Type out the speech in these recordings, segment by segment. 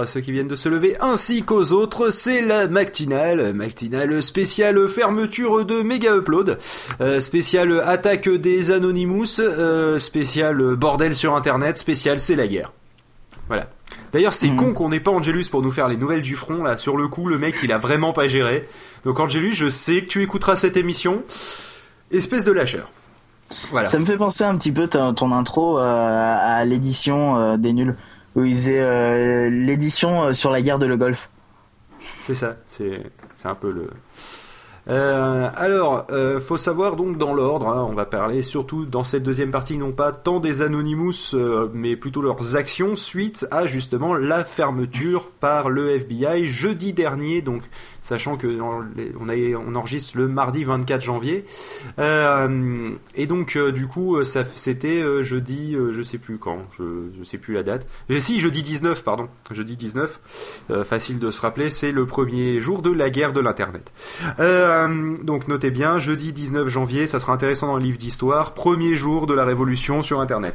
bonjour à ceux qui viennent de se lever ainsi qu'aux autres. C'est la matinale, matinale spéciale fermeture de Mega Upload, euh, spéciale attaque des Anonymous, euh, spéciale bordel sur internet, spéciale c'est la guerre. Voilà. D'ailleurs, c'est Mhm. con qu'on n'ait pas Angelus pour nous faire les nouvelles du front là. Sur le coup, le mec, il a vraiment pas géré. Donc Angelus, je sais que tu écouteras cette émission. Espèce de lâcheur. Voilà. Ça me fait penser un petit peu ton, ton intro euh, à l'édition des nuls où ils faisaient euh, l'édition euh, sur la guerre de le Golfe. C'est ça, c'est un peu le. Euh, alors, euh, faut savoir donc dans l'ordre, hein, on va parler surtout dans cette deuxième partie, non pas tant des Anonymous, mais plutôt leurs actions suite à justement la fermeture par le FBI jeudi dernier, donc sachant que on, enregistre le mardi 24 janvier, Euh, et donc euh, du coup euh, c'était jeudi, je sais plus quand, je, sais plus la date, si jeudi 19 pardon, jeudi 19, euh, facile de se rappeler, c'est le premier jour de la guerre de l'internet. Donc notez bien, jeudi 19 janvier, ça sera intéressant dans le livre d'histoire, premier jour de la révolution sur internet.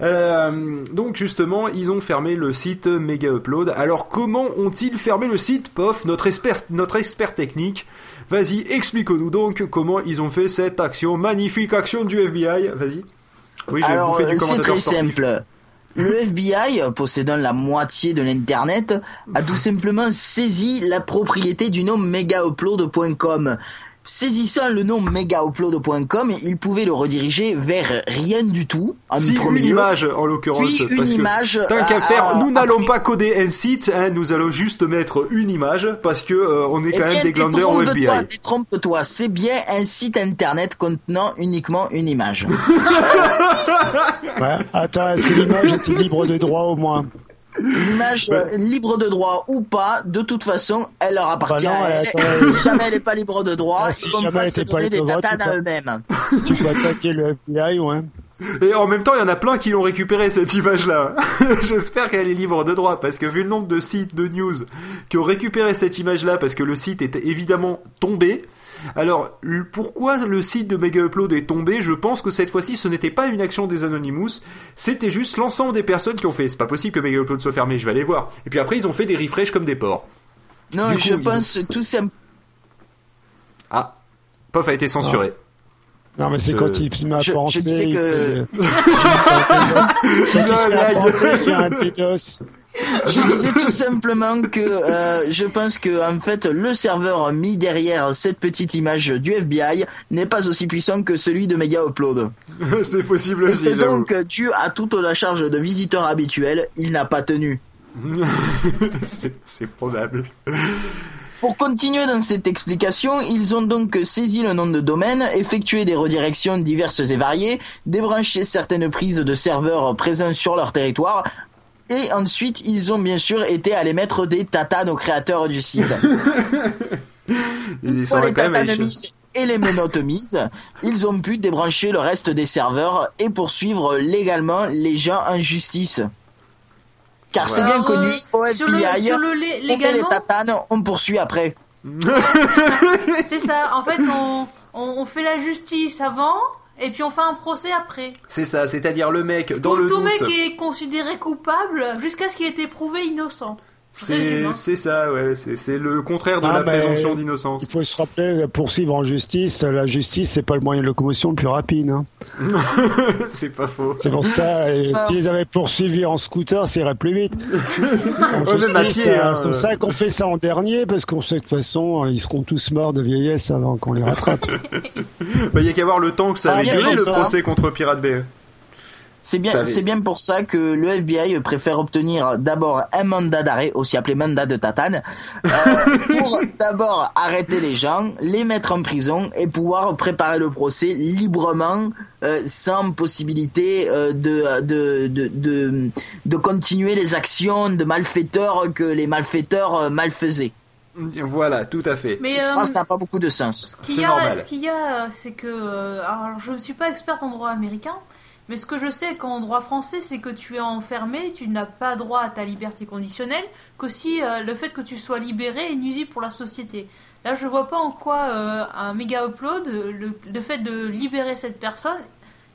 Donc justement, ils ont fermé le site Mega Upload. Alors comment ont-ils fermé le site? Pof, notre expert, notre expert technique Vas-y, explique-nous donc comment ils ont fait cette action, magnifique action du FBI. Vas-y. Oui, Alors euh, c'est très sportif. simple. Le FBI, possédant la moitié de l'internet, a tout simplement saisi la propriété du nom megaupload.com. Saisissant le nom megaupload.com, il pouvait le rediriger vers rien du tout, en Si, premier une lieu. image en l'occurrence. Puis une parce que image Tant qu'à faire, à- nous n'allons pas coder un site, hein, nous allons juste mettre une image parce que euh, on est Eh quand même bien, des glandeurs au FBI. détrompe-toi, c'est bien un site internet contenant uniquement une image. Ouais. Attends, est-ce que l'image était libre de droit au moins? L'image euh, libre de droit ou pas, de toute façon, elle leur appartient. Bah non, elle. si jamais elle n'est pas libre de droit, Ah, si ils vont jamais pas elle se donner des tatanes à eux-mêmes. Tu peux attaquer le FBI, ouais. Et en même temps, il y en a plein qui l'ont récupéré cette image-là. J'espère qu'elle est libre de droit parce que vu le nombre de sites de news qui ont récupéré cette image-là parce que le site était évidemment tombé. Alors, pourquoi le site de Mega Upload est tombé? Je pense que cette fois-ci, ce n'était pas une action des Anonymous, c'était juste l'ensemble des personnes qui ont fait. C'est pas possible que Mega Upload soit fermé, je vais aller voir. Et puis après, ils ont fait des refresh comme des porcs. Non, coup, je pense tout simplement. Ah, Pof a été censuré. Non, mais c'est Je- quand il m'a je- je pensé. disais il que- fait- quand il il fait un DDoS. Je disais tout simplement que euh, je pense que en fait le serveur mis derrière cette petite image du FBI n'est pas aussi puissant que celui de Mega Upload. C'est possible Et aussi, j'avoue. donc dû à toute la charge de visiteurs habituels, il n'a pas tenu. C'est probable. Pour continuer dans cette explication, ils ont donc saisi le nom de domaine, effectué des redirections diverses et variées, débranché certaines prises de serveurs présents sur leur territoire, et ensuite ils ont bien sûr été aller mettre des tatanes aux créateurs du site. Ils Une sont les allés et les menottes mises, ils ont pu débrancher le reste des serveurs et poursuivre légalement les gens en justice. Car c'est bien Alors, connu, euh, au sur le, FBI, sur le lé- on met les légalement, tatanes, on poursuit après. c'est ça. En fait, on, on, on fait la justice avant et puis on fait un procès après. C'est ça, c'est-à-dire le mec dans Tout, le tout doute. mec est considéré coupable jusqu'à ce qu'il ait été prouvé innocent. C'est hein. ça, ouais. C'est le contraire de Ah, la mais- présomption d'innocence. Il faut se rappeler, poursuivre en justice, la justice, c'est pas le moyen de locomotion le plus rapide. Hein. c'est pas faux. C'est pour ça, s'ils avaient poursuivi en scooter, ça irait plus vite. Euh, hein, c'est euh. ça qu'on fait ça en dernier, parce qu'on sait que de toute façon, ils seront tous morts de vieillesse avant qu'on les rattrape. Bah, y a qu'à voir le temps que ça Ah, avait duré le ça. procès contre Pirate Bay. C'est bien, c'est bien pour ça que le FBI préfère obtenir d'abord un mandat d'arrêt, aussi appelé mandat de tatane, euh, pour d'abord arrêter les gens, les mettre en prison et pouvoir préparer le procès librement, euh, sans possibilité euh, de, de, de, de, de continuer les actions de malfaiteurs que les malfaiteurs euh, malfaisaient. Voilà, tout à fait. Mais euh, phrase n'a pas beaucoup de sens. ce qu'il y a, normal. ce qu'il y a, c'est que, euh, alors je ne suis pas experte en droit américain, mais ce que je sais qu'en droit français, c'est que tu es enfermé, tu n'as pas droit à ta liberté conditionnelle, qu'aussi euh, le fait que tu sois libéré est nuisible pour la société. Là, je vois pas en quoi euh, un méga upload, le, le fait de libérer cette personne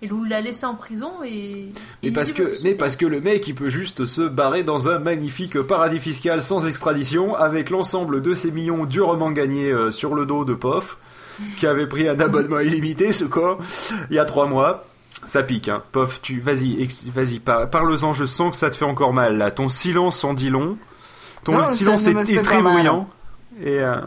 Et l'a laissé en prison et. Mais parce que, mais parce que le mec, il peut juste se barrer dans un magnifique paradis fiscal sans extradition, avec l'ensemble de ses millions durement gagnés euh, sur le dos de Pof, qui avait pris un abonnement illimité, ce quoi, il y a trois mois. Ça pique, hein. Pof, tu, vas-y, ex- vas-y, par- parle-en. Je sens que ça te fait encore mal là. Ton silence en dit long. Ton Non, silence est, très bruyant. Et euh,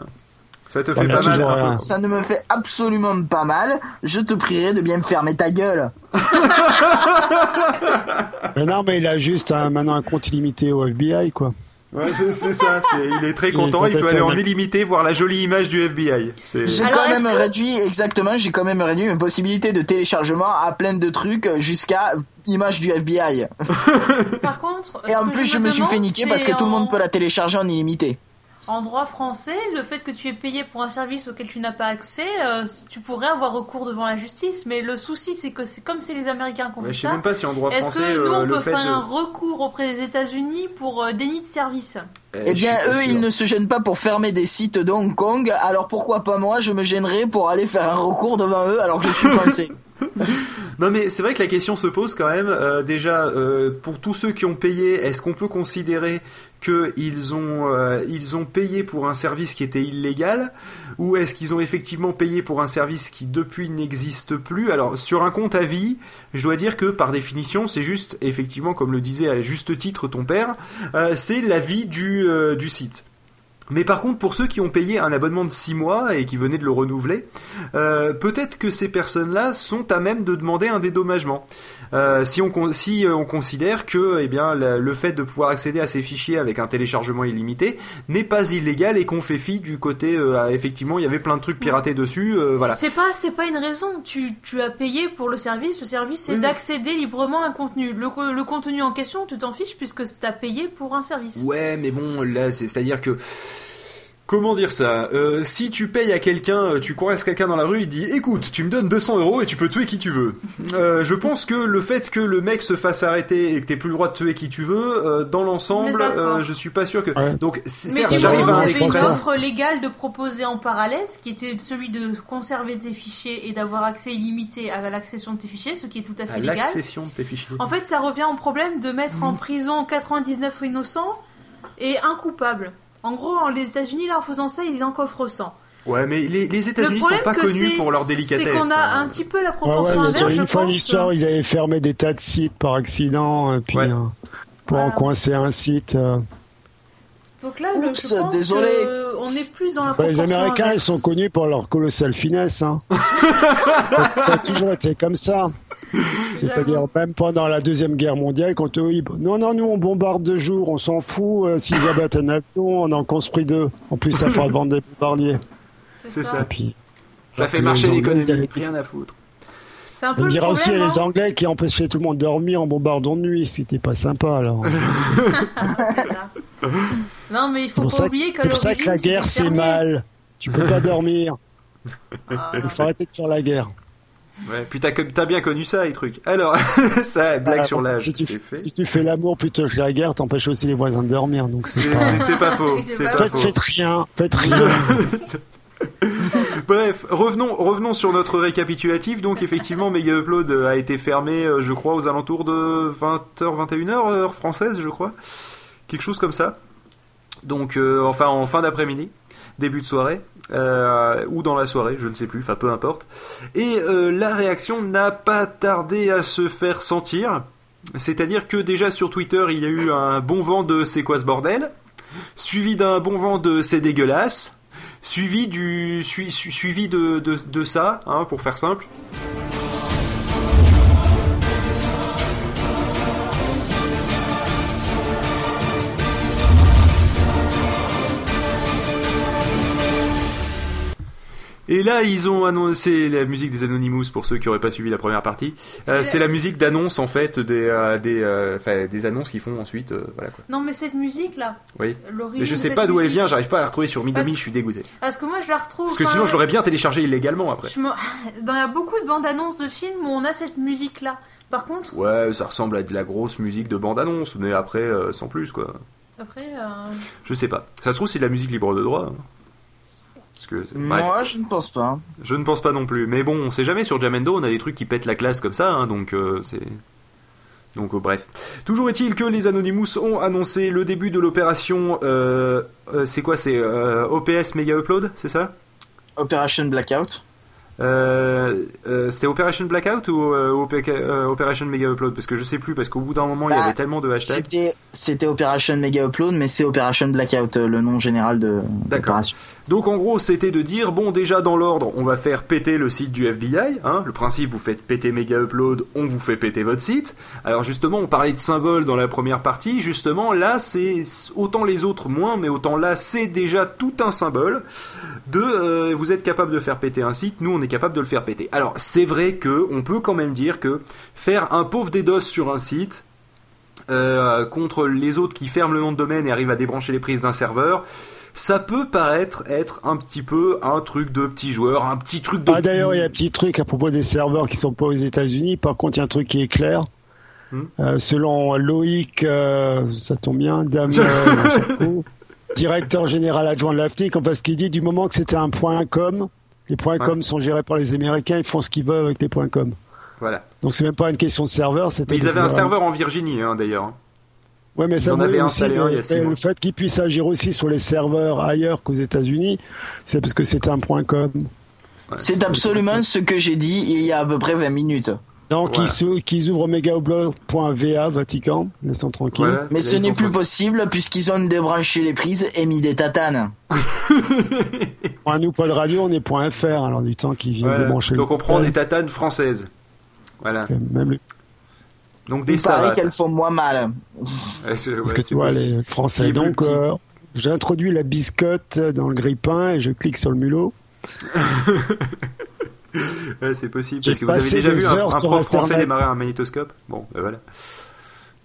ça te fait pas mal. un peu. Ça ne me fait absolument pas mal. Je te prierai de bien me fermer ta gueule. Mais non, mais il a juste un- maintenant un compte illimité au FBI, quoi. Ouais, c'est ça. il est très content. Il peut aller en illimité voir la jolie image du FBI. J'ai quand même que- réduit, exactement, j'ai quand même réduit mes possibilités de téléchargement à plein de trucs jusqu'à image du FBI. Par contre. Et en plus, je me suis demande, fait niquer parce que tout le monde peut la télécharger en illimité. En droit français, le fait que tu aies payé pour un service auquel tu n'as pas accès, euh, tu pourrais avoir recours devant la justice. Mais le souci, c'est que c'est comme c'est les Américains qui ont Ouais, fait je sais ça. même pas si en droit Est-ce français que nous, euh, on le peut fait faire de. un recours auprès des États-Unis pour euh, déni de service? Eh bien, eux, ils ne se gênent pas pour fermer des sites de Hong Kong, alors pourquoi pas moi, je me gênerais pour aller faire un recours devant eux alors que je suis français. Non mais c'est vrai que la question se pose quand même. euh, déjà, euh, pour tous ceux qui ont payé, est-ce qu'on peut considérer qu'ils ont euh, ont payé pour un service qui était illégal ou est-ce qu'ils ont effectivement payé pour un service qui depuis n'existe plus? Alors sur un compte à vie, je dois dire que par définition, c'est juste effectivement comme le disait à juste titre ton père, c'est la vie du site. Mais par contre, pour ceux qui ont payé un abonnement de 6 mois et qui venaient de le renouveler, euh, peut-être que ces personnes-là sont à même de demander un dédommagement. Euh, si on, si euh, on considère que eh bien, la- le fait de pouvoir accéder à ces fichiers avec un téléchargement illimité n'est pas illégal et qu'on fait fi du côté, euh, effectivement, il y avait plein de trucs piratés dessus, euh, voilà. C'est pas, c'est pas une raison. Tu, tu as payé pour le service. Le service, c'est Oui, oui. d'accéder librement à un contenu. Le, le contenu en question, tu t'en fiches puisque t'as payé pour un service. Ouais, mais bon, là, c'est- c'est-à-dire que. Comment dire ça Euh, Si tu payes à quelqu'un, euh, tu croises quelqu'un dans la rue, il dit Écoute, tu me donnes 200 euros et tu peux tuer qui tu veux. Euh, je pense que le fait que le mec se fasse arrêter et que t'aies plus le droit de tuer qui tu veux, euh, dans l'ensemble, euh, je suis pas sûr que. Ouais. Donc, certes, j'arrive à un une offre légale de proposer en parallèle, qui était celui de conserver tes fichiers et d'avoir accès illimité à l'accession de tes fichiers, ce qui est tout à à fait légal. l'accession de tes fichiers. En fait, ça revient au problème de mettre en prison 99 innocents et un coupable. En gros, en- les États-Unis, là, en faisant ça, ils en coffrent 100. Ouais, mais les, les Le États-Unis sont pas connus c'est- pour leur C'est délicatesse. qu'on a hein. un petit peu la Ouais, ouais, proportion mais inverse, je une fois pense. l'histoire, ils avaient fermé des tas de sites par accident, et puis Ouais. euh, pour Voilà. en coincer un site. euh, Donc là, le- Oups, je pense désolé. que on est plus dans la bah, les proportion Américains, ils sont connus pour leur colossale finesse. Hein. ça a toujours été comme ça. C'est-à-dire même pendant la deuxième guerre mondiale, quand eux, ils... non, non, nous on bombarde de jour, on s'en fout. euh, S'ils abattent un avion, on en construit deux. En plus, ça fera vendre des bombardiers. C'est ça. Et puis, Ça fait que marcher l'économie, rien à foutre. Un peu On le dira aussi problème. les hein. Anglais qui empêchaient tout le monde de dormir en bombardant de nuit, c'était pas sympa alors. Non, mais il faut pas ça que, oublier qu'à c'est pour ça que la guerre c'est mal. Tu peux pas dormir. Ah, Il faut arrêter de faire la guerre. Ouais, puis t'as, t'as bien connu ça, les trucs. Alors, ça, blague sur l'âge, si tu, c'est fait. si tu fais l'amour plutôt que la guerre, t'empêches aussi les voisins de dormir. Donc c'est C'est, pas... c'est- c'est pas faux, C'est c'est pas Faites, faux. faites rien, faites rien. Bref, revenons, revenons sur notre récapitulatif. Donc, effectivement, Mega Upload a été fermé, euh, je crois, aux alentours de 20h, 21h, heure française, je crois. Quelque chose comme ça. Donc, euh, enfin, en fin d'après-midi, début de soirée, euh, ou dans la soirée, je ne sais plus, enfin, peu importe. Et euh, la réaction n'a pas tardé à se faire sentir. C'est-à-dire que déjà sur Twitter, il y a eu un bon vent de c'est quoi ce bordel, suivi d'un bon vent de c'est dégueulasse, suivi du sui- su- suivi de, de, de ça, hein, pour faire simple. Et là, ils ont annoncé la musique des Anonymous pour ceux qui n'auraient pas suivi la première partie. Euh, C'est- la musique d'annonce en fait des euh, des, euh, des annonces qu'ils font ensuite. voilà quoi. Non, mais cette musique-là, Oui. l'origine Mais je sais pas d'où elle musique- vient. J'arrive pas à la retrouver sur. Parce- Je suis dégoûté. Parce que moi, je la retrouve. Parce que sinon, je l'aurais bien téléchargé illégalement après. je me- Dans il y a beaucoup de bandes annonces de films où on a cette musique-là. Par contre, Ouais, ça ressemble à de la grosse musique de bande-annonce, mais après, sans plus, quoi. après, Je sais pas. Ça se trouve, c'est de la musique libre de droit. hein. Parce que, bref, Moi, je ne pense pas. je ne pense pas non plus. Mais bon, on sait jamais sur Jamendo, on a des trucs qui pètent la classe comme ça, hein, donc euh, c'est. Donc euh, bref. Toujours est-il que les Anonymous ont annoncé le début de l'opération. euh, euh, c'est quoi C'est euh, OPS Mega Upload, c'est ça? Operation Blackout. Euh, euh, C'était Operation Blackout ou euh, Operation Mega Upload? Parce que je sais plus, parce qu'au bout d'un moment, il y Bah, avait tellement de hashtags. C'était, c'était Operation Mega Upload, mais c'est Operation Blackout, le nom général de D'accord. l'opération. Donc en gros, c'était de dire bon, déjà dans l'ordre, on va faire péter le site du FBI. Hein, le principe, vous faites péter Mega Upload, on vous fait péter votre site. Alors justement, on parlait de symboles dans la première partie. Justement, là, c'est autant les autres moins, mais autant là, c'est déjà tout un symbole de vous êtes capable de faire péter un site, nous on est capable de le faire péter. Alors c'est vrai que on peut quand même dire que faire un pauvre DDoS sur un site euh, contre les autres qui ferment le nom de domaine et arrivent à débrancher les prises d'un serveur, ça peut paraître être un petit peu un truc de petit joueur, un petit truc de. Ah, D'ailleurs, il y a un petit truc à propos des serveurs qui sont pas aux États-Unis. Par contre, il y a un truc qui est clair. Hmm. Euh, selon Loïc, euh, ça tombe bien, Dame, euh, directeur général adjoint de l'AFNIC, enfin, ce qu'il dit, du moment que c'était un point .com, les points .com sont gérés par les Américains, ils font ce qu'ils veulent avec les points .com. Voilà. Donc c'est même pas une question de serveur, c'était. Mais ils avaient un serveur en Virginie hein, d'ailleurs. Ouais, mais Ils ça en oui, avaient aussi, installé un mais- il y a six mais mois. Le fait qu'ils puissent agir aussi sur les serveurs ailleurs qu'aux États-Unis, c'est parce que c'était un point .com. Ouais, C'est absolument ce que j'ai dit il y a à peu près 20 minutes. Donc Voilà. ils, qu'ils ouvrent megaupload.va Vatican, laissons tranquille. Voilà. Mais ce n'est plus possible puisqu'ils ont débranché les prises et mis des tatanes. Point nous, pas de radio, on est point .fr, alors du temps qu'ils viennent Voilà. débrancher Donc on prend des tatanes françaises. Voilà. Même les- Donc des Il paraît qu'elles font moins mal. Parce ouais, que tu vois, possible. les Français. Donc, euh, j'ai introduit la biscotte dans le grille-pain et je clique sur le mulot. Ouais, c'est possible. Parce que vous avez déjà vu un, un prof français Internet. démarrer un magnétoscope Bon, ben voilà.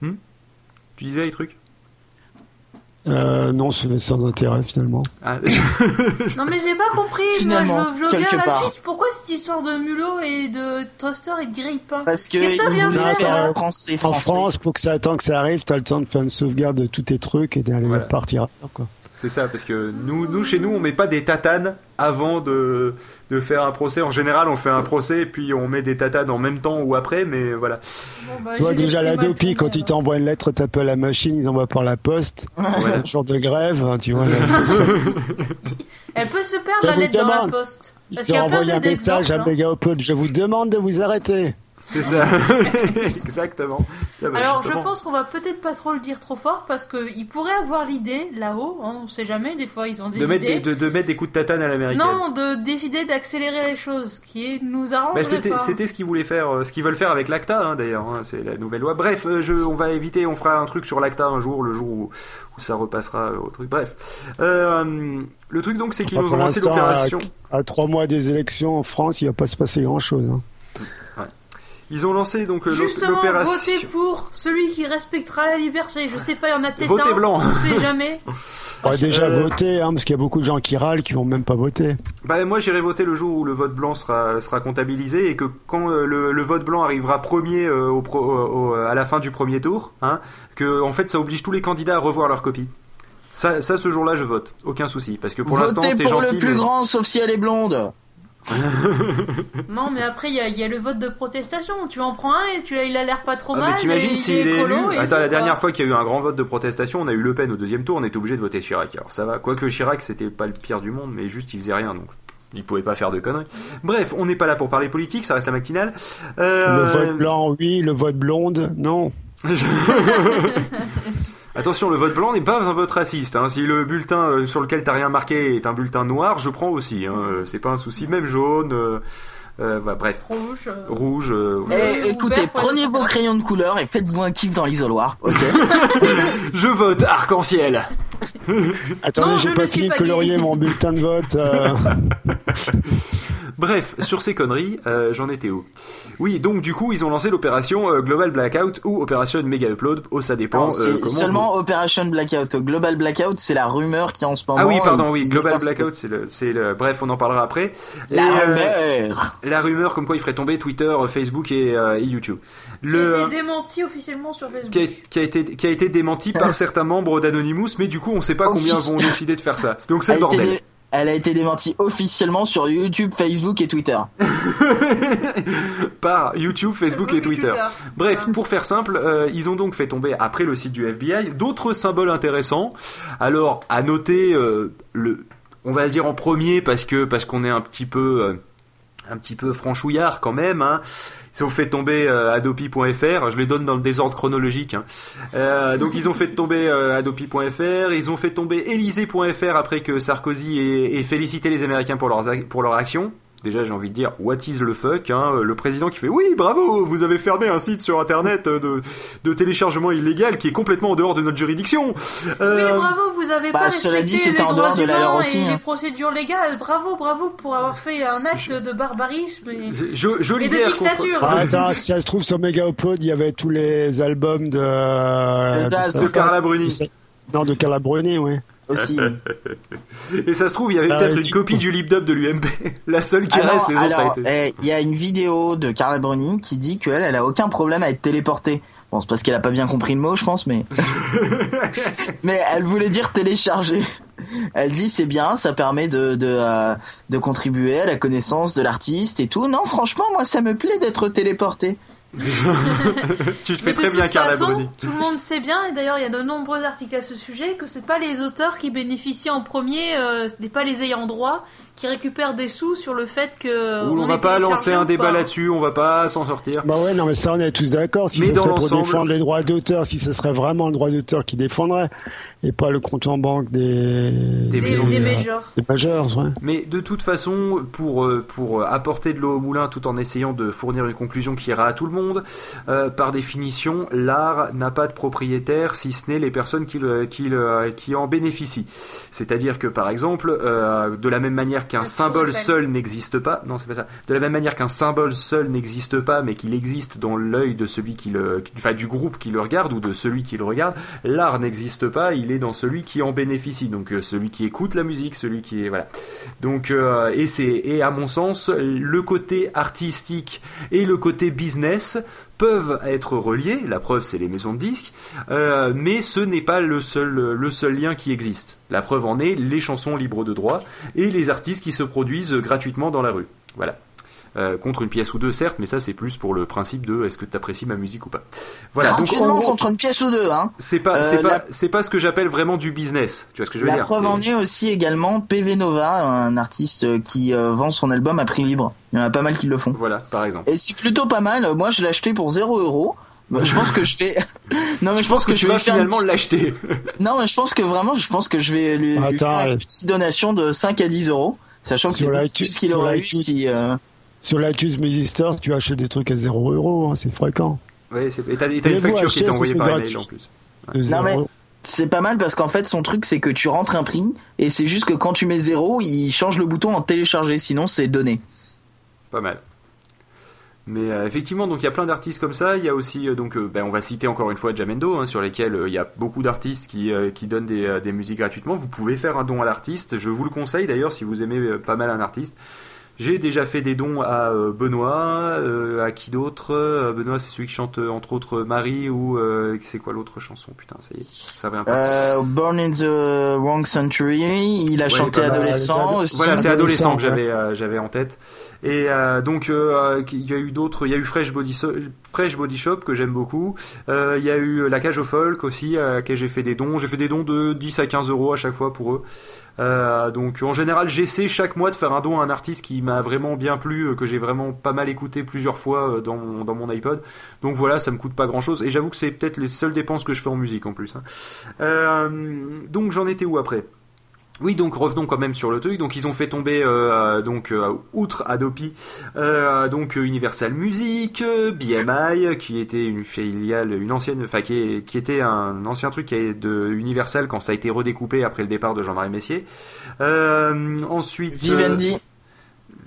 Hmm tu disais les trucs? Euh, non, c'est sans intérêt finalement. ah, Non mais j'ai pas compris, Finalement, moi je veux, je quelque la part. suite. Pourquoi cette histoire de mulot et de toaster et de grille-pain Parce que ça vient hein. français, En. France, pour que ça attend que ça arrive, tu as le temps de faire une sauvegarde de tous tes trucs et d'aller Voilà. partir. Quoi. C'est ça, parce que nous, nous, chez nous, on met pas des tatanes avant de, de faire un procès. En général, on fait un procès et puis on met des tatanes en même temps ou après, mais voilà. Bon, bah, Toi, déjà, la prix mal DOPI, tournés, quand ils t'envoient une lettre, t'appelles la machine, ils envoient par la poste. Voilà. Un jour de grève, hein, tu vois. là. Elle peut se perdre la lettre dans la poste. Ils Parce a plein envoyé un message à hein. Mega Upload. Je vous demande de vous arrêter. C'est ça. Exactement. Ah bah, Alors je pense qu'on va peut-être pas trop le dire trop fort parce qu'ils pourraient avoir l'idée là-haut, hein, on sait jamais, des fois ils ont des de mettre, idées. des, de, de mettre des coups de tatane à l'américaine. Non, de décider d'accélérer les choses, qui est nous arrangerait Bah, c'était, ce qu'ils voulaient faire, euh, ce qu'ils veulent faire avec l'ACTA hein, d'ailleurs, hein, c'est la nouvelle loi. Bref, euh, je, on va éviter, on fera un truc sur l'ACTA un jour, le jour où, où ça repassera au truc. Bref, Euh, le truc donc c'est qu'ils Enfin, nous ont lancé l'opération. À trois mois des élections en France, il va pas se passer grand chose. Ils ont lancé donc euh, l'op- Justement, l'opération. votez pour celui qui respectera la liberté. Je sais pas, il y en a peut-être Votez un, blanc. on sait jamais. On va déjà Euh, voter, hein, parce qu'il y a beaucoup de gens qui râlent, qui vont même pas voter. Bah moi j'irai voter le jour où le vote blanc sera, sera comptabilisé et que quand euh, le, le vote blanc arrivera premier euh, au pro- au- au- à la fin du premier tour, hein, que en fait ça oblige tous les candidats à revoir leur copie. Ça, ça ce jour-là je vote, aucun souci, parce que pour l'instant Votez t'es pour gentil. le plus mais- grand, sauf si elle est blonde. Non, mais après, il y, y a le vote de protestation. Tu en prends un et tu, il a l'air pas trop Ah, mal. mais t'imagines s'il est élu Attends, c'est la dernière pas- fois qu'il y a eu un grand vote de protestation, on a eu Le Pen au deuxième tour, on était obligé de voter Chirac. Alors ça va, quoique Chirac c'était pas le pire du monde, mais juste il faisait rien donc. Il pouvait pas faire de conneries. Bref, on n'est pas là pour parler politique, ça reste la matinale. Euh, Le vote blanc, oui. Le vote blonde, non. Attention, le vote blanc n'est pas un vote raciste. hein. Si le bulletin euh, sur lequel t'as rien marqué est un bulletin noir, je prends aussi. hein. Euh, C'est pas un souci. Même jaune. euh, euh, bref, Rouge. euh, rouge. euh, Eh, écoutez, ouvert prenez vos crayons de couleur et faites-vous un kiff dans l'isoloir, ok Je vote arc-en-ciel. Attendez, j'ai je pas fini de pas colorier mon bulletin de vote. euh. Bref, sur ces conneries, euh, j'en étais où Oui, donc du coup, ils ont lancé l'opération euh, Global Blackout ou opération Mega Upload. Oh, ça dépend. Non, euh, c'est comment seulement Operation Blackout. Global Blackout, c'est la rumeur qui en ce moment. Ah oui, pardon, il- oui, Global Blackout, c'est le, c'est le. Bref, on en parlera après. Et, La euh, rumeur. la rumeur comme quoi il ferait tomber Twitter, Facebook et, euh, et YouTube. Qui a Le été démenti officiellement sur Facebook. qui a, qui a été qui a été démenti par certains membres d'Anonymous, mais du coup, on sait pas combien Office- vont décider de faire ça. Donc c'est le bordel. Elle a été démentie officiellement sur YouTube, Facebook et Twitter. par YouTube, Facebook et Twitter. Twitter. Bref, pour faire simple, euh, ils ont donc fait tomber après le site du FBI d'autres symboles intéressants. Alors, à noter euh, le, on va le dire en premier parce que parce qu'on est un petit peu euh, un petit peu franchouillard quand même. Hein. Ils ont fait tomber euh, Adopi.fr, je les donne dans le désordre chronologique. hein. Euh, donc ils ont fait tomber euh, Adopi.fr, ils ont fait tomber Élysée.fr après que Sarkozy ait, félicité les Américains pour leurs pour leur action. Déjà, j'ai envie de dire, what is le fuck hein, Le président qui fait, oui, bravo, vous avez fermé un site sur Internet euh, de, de téléchargement illégal qui est complètement en dehors de notre juridiction. Oui, Euh, bravo, vous avez bah, pas cela respecté dit, c'était les en droits dehors de la aussi, et hein. les procédures légales. Bravo, bravo pour avoir fait un acte de barbarisme et, et de contre- dictature. Ah, attends, si ça se trouve sur Mega Upload, il y avait tous les albums de. De sa de femme. Carla Bruni. Non, de Carla Bruni, oui. Aussi. Et ça se trouve, il y avait Ah, peut-être une copie du lip dub de l'UMP. La seule qui Ah non, reste, les autres alors, été. eh, il y a une vidéo de Carla Bruni qui dit qu'elle, elle a aucun problème à être téléportée. Bon, c'est parce qu'elle a pas bien compris le mot, je pense, mais. mais elle voulait dire télécharger. Elle dit c'est bien, ça permet de de, euh, de contribuer à la connaissance de l'artiste et tout. Non, franchement, moi, ça me plaît d'être téléporté. tu te Mais fais très bien, Carla Bruni. Tout le monde sait bien, et d'ailleurs il y a de nombreux articles à ce sujet, que c'est pas les auteurs qui bénéficient en premier, euh, ce n'est pas les ayants droit qui récupèrent des sous sur le fait que. On est va pas lancer un débat là-dessus, on va pas s'en sortir. Bah ouais, non, mais ça, on est tous d'accord. Si Mais ça serait pour défendre les droits d'auteur, si ce serait vraiment le droit d'auteur qui défendrait, et pas le compte en banque des, Des Des, maisons des de- majors. des majors, ouais. Mais de toute façon, pour, euh, pour apporter de l'eau au moulin tout en essayant de fournir une conclusion qui ira à tout le monde, euh, par définition, l'art n'a pas de propriétaire si ce n'est les personnes qui, le- qui, le- qui en bénéficient. C'est-à-dire que par exemple, euh, de la même manière qu'un Le symbole seul n'existe pas, non c'est pas ça, de la même manière qu'un symbole seul n'existe pas, mais qu'il existe dans l'œil de celui qui le, enfin du groupe qui le regarde ou de celui qui le regarde, l'art n'existe pas, il est dans celui qui en bénéficie. Donc euh, celui qui écoute la musique, celui qui est voilà. Donc euh, et c'est et à mon sens le côté artistique et le côté business peuvent être reliés. La preuve c'est les maisons de disques, euh, mais ce n'est pas le seul le seul lien qui existe. La preuve en est les chansons libres de droit et les artistes qui se produisent gratuitement dans la rue. Voilà. Euh, contre une pièce ou deux, certes, mais ça c'est plus pour le principe de est-ce que tu apprécies ma musique ou pas. Voilà, donc en gros, contre une pièce ou deux, hein. c'est pas, Euh, c'est pas, la- c'est pas ce que j'appelle vraiment du business. Tu vois ce que je veux La dire preuve C'est- en est aussi également PV Nova, un artiste qui euh, vend son album à prix libre. Il y en a pas mal qui le font. Voilà, par exemple. Et c'est plutôt pas mal. Moi, je l'ai acheté pour 0 euros. Bah, Je pense que je vais. non, mais Je pense que, tu je vais vas finalement l'acheter. Non, mais je pense que vraiment, je pense que je vais lui, lui Attends, faire une petite donation de 5 à 10 euros. Sachant que c'est plus qu'il aurait eu si. euh, Sur l'iTunes Music Store, tu achètes des trucs à 0 euros, hein, c'est fréquent. C'est- et t'as, et t'as une facture qui est envoyée par email en plus. 0 mais-. C'est pas mal parce qu'en fait, son truc, c'est que tu rentres un prix et c'est juste que quand tu mets 0, il change le bouton en télécharger. Sinon, c'est donné. Pas mal. Mais euh, effectivement, donc il y a plein d'artistes comme ça. Il y a aussi, euh, donc, euh, ben, on va citer encore une fois Jamendo, hein, sur lesquels euh, il y a beaucoup d'artistes qui, euh, qui donnent des, euh, des musiques gratuitement. Vous pouvez faire un don à l'artiste. Je vous le conseille d'ailleurs si vous aimez euh, pas mal un artiste. J'ai déjà fait des dons à euh, Benoît, euh, à qui d'autre? Euh, Benoît, c'est celui qui chante euh, entre autres Marie ou euh, c'est quoi l'autre chanson? Putain, ça y est, ça revient pas. Euh, Born in the Wrong Century, il a Ouais, chanté adolescent les ado- aussi. Voilà, c'est adolescent que j'avais euh, j'avais en tête. Et euh, donc euh, il y a eu d'autres, il y a eu Fresh Body, So- Fresh Body Shop que j'aime beaucoup. Euh, Il y a eu la cage au folk aussi à laquelle j'ai fait des dons. J'ai fait des dons de 10 à 15 euros à chaque fois pour eux. Euh, donc en général j'essaie chaque mois de faire un don à un artiste qui m'a vraiment bien plu, euh, que j'ai vraiment pas mal écouté plusieurs fois euh, dans mon, iPod. Donc voilà, ça me coûte pas grand chose. Et j'avoue que c'est peut-être les seules dépenses que je fais en musique en plus. hein. Donc j'en étais où après? Oui, donc revenons quand même sur le truc. Donc ils ont fait tomber, euh, donc euh, outre Adopi, euh, donc Universal Music, BMI, qui était une filiale, une ancienne, enfin qui, est- qui était un ancien truc de Universal quand ça a été redécoupé après le départ de Jean-Marie Messier. Ensuite, Vivendi,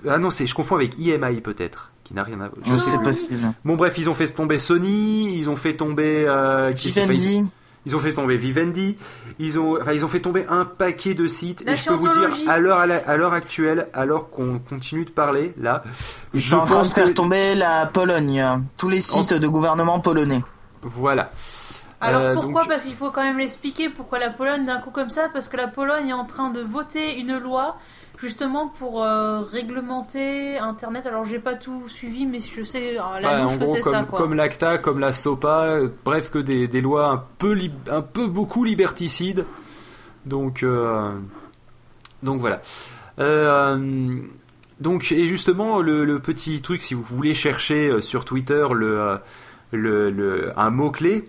ah non, c'est je confonds avec IMI peut-être, qui n'a rien à voir. je sais possible. Bon bref, ils ont fait tomber Sony, ils ont fait tomber qui Vivendi, ils ont fait tomber Vivendi, ils ont, enfin, ils ont fait tomber un paquet de sites. La et je peux vous dire, à l'heure, à la- à l'heure actuelle, alors qu'on continue de parler, là, ils je sont en train de pense faire que- tomber la Pologne, tous les sites de gouvernement polonais. voilà. Alors Euh, pourquoi? donc- Parce qu'il faut quand même l'expliquer pourquoi la Pologne d'un coup comme ça, parce que la Pologne est en train de voter une loi justement pour euh, réglementer Internet. Alors j'ai pas tout suivi, mais je sais, euh, la que gros, c'est comme, ça quoi. comme l'ACTA, comme la SOPA, euh, bref, que des, des lois un peu, lib- un peu beaucoup liberticides. Donc, euh, donc voilà. Donc, et justement, le, le petit truc, si vous voulez chercher sur Twitter le, le, le- un mot-clé,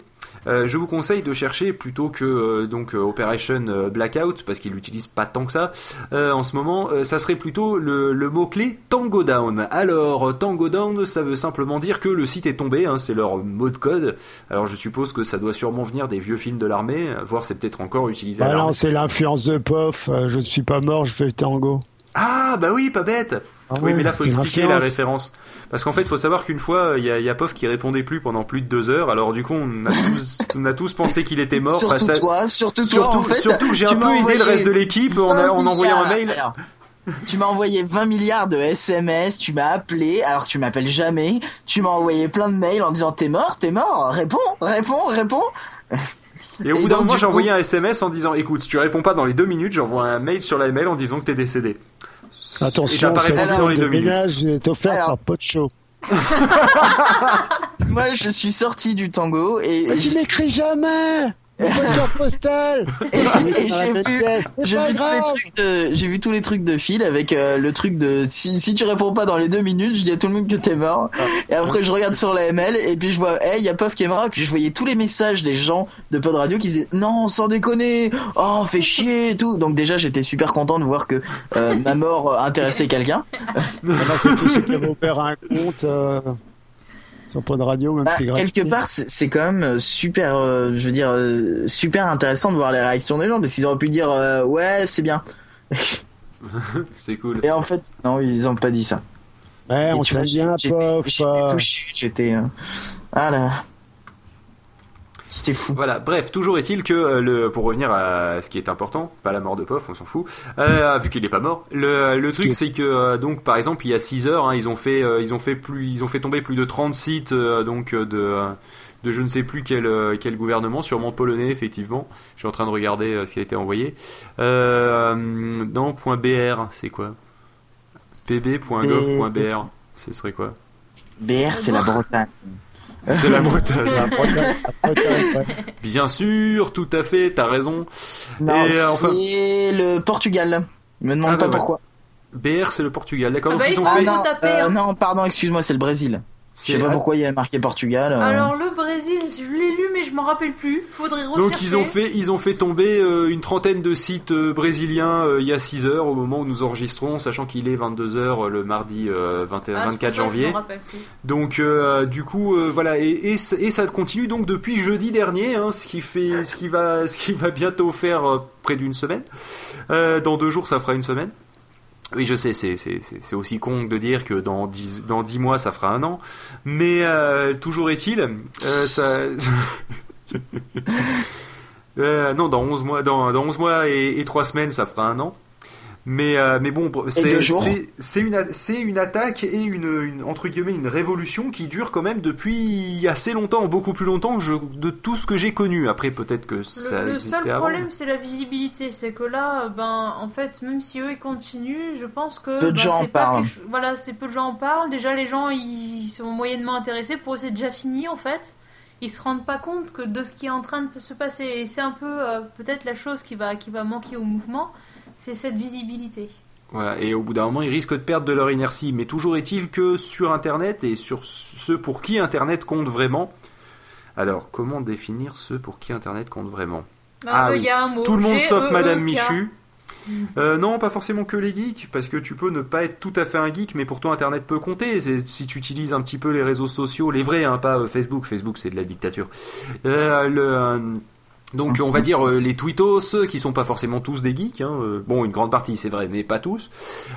euh, je vous conseille de chercher plutôt que euh, donc euh, Operation Blackout parce qu'il l'utilise pas tant que ça en ce moment. ça serait plutôt le, le mot clé Tango Down. Alors Tango Down, ça veut simplement dire que le site est tombé. hein, c'est leur mot de code. Alors je suppose que ça doit sûrement venir des vieux films de l'armée, voire c'est peut-être encore utilisé. Bah non, c'est l'influence de POF. je ne suis pas mort, je fais tango. Ah bah oui, pas bête. Ah oui, mais là faut expliquer la référence. Parce qu'en fait, il faut savoir qu'une fois, il y a, il y a Pof qui répondait plus pendant plus de deux heures. Alors du coup, on a tous, on a tous pensé qu'il était mort. Surtout face à- toi, surtout toi Surtout, en fait. surtout que j'ai tu un m'as peu aidé le envoyé reste de l'équipe en, a- 20 en envoyant un mail. Alors, tu m'as envoyé 20 milliards de SMS, tu m'as appelé alors que tu m'appelles jamais, tu m'as envoyé plein de mails en disant t'es mort, t'es mort, réponds, réponds, réponds. Et au Et bout d'un moment, j'ai envoyé un SMS en disant écoute, si tu réponds pas dans les deux minutes, j'envoie un mail sur la mail en disant que t'es décédé. Attention, cette les de ménage est offerte Alors. par Pocho. Moi je suis sorti du tango et, Mais tu m'écris jamais Mon code postal et- j'ai vu, j'ai vu tous les trucs de, j'ai vu tous les trucs de fil avec euh, le truc de si, si tu réponds pas dans les deux minutes, je dis à tout le monde que t'es mort. Et après je regarde sur la ML et puis je vois, hey, y a Puff qui est mort. Et puis je voyais tous les messages des gens de Pod Radio qui disaient non, sans déconner, oh fait chier et tout. Donc déjà j'étais super content de voir que euh, ma mort intéressait quelqu'un. C'est tous ceux qui avaient ouvert un compte euh, sur Pod Radio, même Bah, si quelque part, c'est quand même euh, super, euh, je veux dire, euh, super intéressant de voir les réactions des gens parce qu'ils auraient pu dire euh, ouais c'est bien. C'est cool. Et en fait, non, ils ont pas dit ça. Ouais, Et on tu vois, bien, j'étais- Pof. J'étais touché, j'étais. euh, Ah là. C'était fou. Voilà, bref, toujours est-il que euh, le, pour revenir à ce qui est important, pas la mort de Pof, on s'en fout, euh, vu qu'il est pas mort. Le, le truc c'est que euh, donc par exemple il y a 6 heures, hein, ils ont fait ils ont fait plus ils ont fait tomber plus de 30 sites euh, donc de de je ne sais plus quel quel gouvernement, sûrement polonais effectivement. Je suis en train de regarder ce qui a été envoyé. Euh, non, .br, c'est quoi? Pb.gov.br, ce serait quoi? BR, c'est la Bretagne. C'est la ouais. Bien sûr, tout à fait, t'as raison. Non, Et, euh, enfin- c'est le Portugal. Me demande Ah, pas bah, pourquoi. BR, c'est le Portugal, d'accord. Ah bah, ils ont Ah fait. non, euh, pardon, excuse-moi, c'est le Brésil. Je sais pas pourquoi il y a marqué Portugal. euh. Alors le Brésil, je l'ai lu mais je m'en rappelle plus. Faudrait rechercher. Donc ils ont fait, ils ont fait tomber euh, une trentaine de sites euh, brésiliens euh, il y a 6 heures au moment où nous enregistrons, sachant qu'il est 22 heures le mardi euh, 21, Ah, c'est pour 24 ça que je janvier. Donc du coup voilà et, et, c- et ça continue donc depuis jeudi dernier, hein, ce qui fait, ce qui va, ce qui va bientôt faire près d'une semaine. Dans deux jours ça fera une semaine. Oui, je sais, c'est aussi con de dire que dans 10, dans 10 mois ça fera un an, mais euh, toujours est-il, euh, ça. Euh, non, dans 11 mois, dans, dans 11 mois et, et 3 semaines, ça fera un an. Mais, euh, mais bon, c'est une, c'est une attaque et une, une- entre guillemets une révolution qui dure quand même depuis assez longtemps, beaucoup plus longtemps que je- de tout ce que j'ai connu. Après, peut-être que ça Le, le existait seul avant. problème, c'est la visibilité. C'est que là, euh, ben, en fait, même si eux ils continuent, je pense que Peu de ben, gens en parlent. quelque Voilà, c'est peu de gens en parlent. Déjà, les gens ils sont moyennement intéressés. Pour eux, c'est déjà fini en fait. Ils se rendent pas compte que de ce qui est en train de se passer. Et c'est un peu euh, peut-être la chose qui va qui va manquer au mouvement, c'est cette visibilité. Voilà, et au bout d'un moment, ils risquent de perdre de leur inertie. Mais toujours est-il que sur Internet et sur ceux pour qui Internet compte vraiment. Alors, comment définir ceux pour qui Internet compte vraiment? Ah Euh, oui. Il y a un mot. Tout le monde sauf G-E-E-K. Madame Michu. Euh, non, pas forcément que les geeks, parce que tu peux ne pas être tout à fait un geek, mais pour toi Internet peut compter. Si tu utilises un petit peu les réseaux sociaux, les vrais, hein, pas euh, Facebook. Facebook, c'est de la dictature. Euh, le, euh, Donc on va dire euh, les tweetos qui sont pas forcément tous des geeks, hein, euh, bon une grande partie c'est vrai mais pas tous.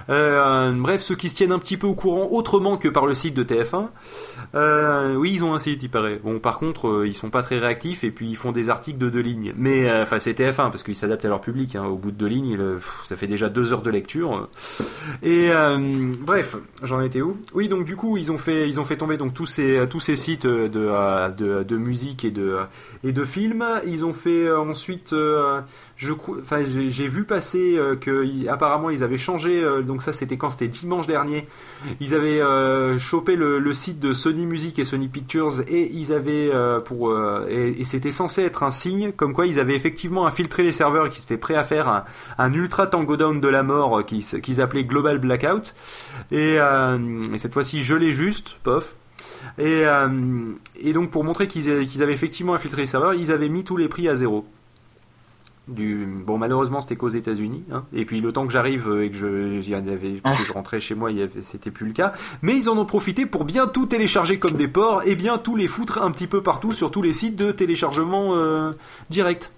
Euh, bref ceux qui se tiennent un petit peu au courant autrement que par le site de TF1. Euh, oui ils ont un site il paraît. Bon par contre ils sont pas très réactifs et puis ils font des articles de deux lignes. Mais enfin c'est TF1 parce qu'ils s'adaptent à leur public. Hein, au bout de deux lignes le- pff, ça fait déjà deux heures de lecture. Et bref j'en étais où? Oui donc du coup ils ont fait ils ont fait tomber donc tous ces tous ces sites de de, de musique et de et de films. Ils ont fait euh, ensuite, euh, j'ai vu passer euh, que apparemment ils avaient changé. donc ça c'était quand c'était dimanche dernier. Ils avaient chopé le, site de Sony Music et Sony Pictures et ils avaient pour et, c'était censé être un signe comme quoi ils avaient effectivement infiltré les serveurs et qu'ils étaient prêts à faire un, ultra tango down de la mort qu'ils appelaient Global Blackout. Et, et cette fois-ci je l'ai juste, pof. Et, euh, et donc pour montrer qu'ils avaient effectivement infiltré les serveurs, ils avaient mis tous les prix à zéro. Bon malheureusement c'était qu'aux États-Unis, hein. et puis le temps que j'arrive euh, et que je, rentrais chez moi, c'était plus le cas. Mais ils en ont profité pour bien tout télécharger comme des porcs et bien tout les foutre un petit peu partout sur tous les sites de téléchargement euh, direct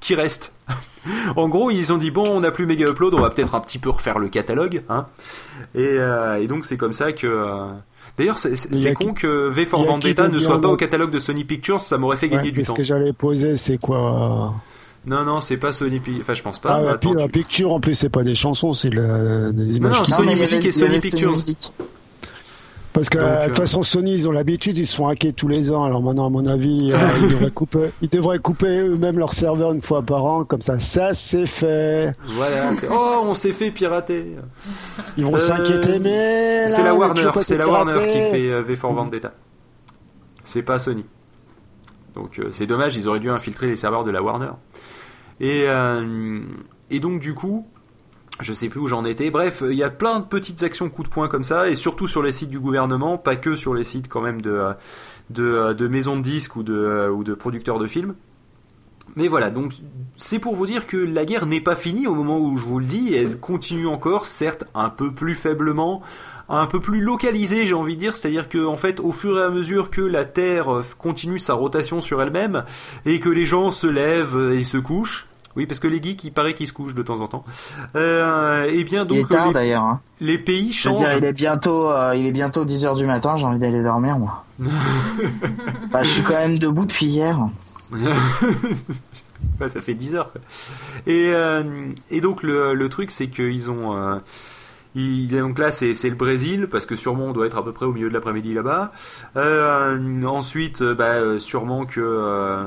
qui restent. en gros ils ont dit bon on n'a plus Mega Upload, on va peut-être un petit peu refaire le catalogue, hein. Et, donc c'est comme ça que. D'ailleurs, c'est c'est- c'est con qui- que V for Vendetta ne soit pas au catalogue de Sony Pictures, ça m'aurait fait Ouais, gagner c'est du ce temps. que j'allais poser, c'est quoi Non, non, c'est pas Sony Pictures. Enfin, je pense pas. Ah, attends, tu- euh, Picture, en plus, c'est pas des chansons, c'est le- des images. non, qui- Sony Music et Sony Pictures. Parce que euh, de euh, toute façon, Sony, ils ont l'habitude, ils se font hacker tous les ans. Alors maintenant, à mon avis, euh, ils, devraient couper, ils devraient couper eux-mêmes leur serveur une fois par an. Comme ça, ça c'est fait. Voilà, oh, on s'est fait pirater. Ils vont Euh, s'inquiéter, mais C'est la Warner, c'est la Warner qui fait euh, V for Vendetta. C'est pas Sony. Donc euh, c'est dommage, ils auraient dû infiltrer les serveurs de la Warner. Et, euh, et donc du coup, je sais plus où j'en étais. Bref, il y a plein de petites actions coup de poing comme ça, et surtout sur les sites du gouvernement, pas que sur les sites quand même de, de, maisons de disques ou de, ou de producteurs de films. Mais voilà, donc c'est pour vous dire que la guerre n'est pas finie au moment où je vous le dis, elle continue encore, certes un peu plus faiblement, un peu plus localisée, j'ai envie de dire, c'est-à-dire que en fait, au fur et à mesure que la Terre continue sa rotation sur elle-même et que les gens se lèvent et se couchent, oui, parce que les geeks, il paraît qu'ils se couchent de temps en temps. Euh, et bien Il est donc tard les, d'ailleurs. hein. les pays Je veux changent. dire, il est bientôt, euh, il est bientôt 10h du matin, j'ai envie d'aller dormir, moi. bah, je suis quand même debout depuis hier. Ouais, ça fait 10 heures. quoi. Et, euh, et donc le, le truc c'est qu'ils ont... euh, il, donc là c'est c'est le Brésil parce que sûrement on doit être à peu près au milieu de l'après-midi là-bas. Euh, ensuite euh, bah, euh, sûrement que...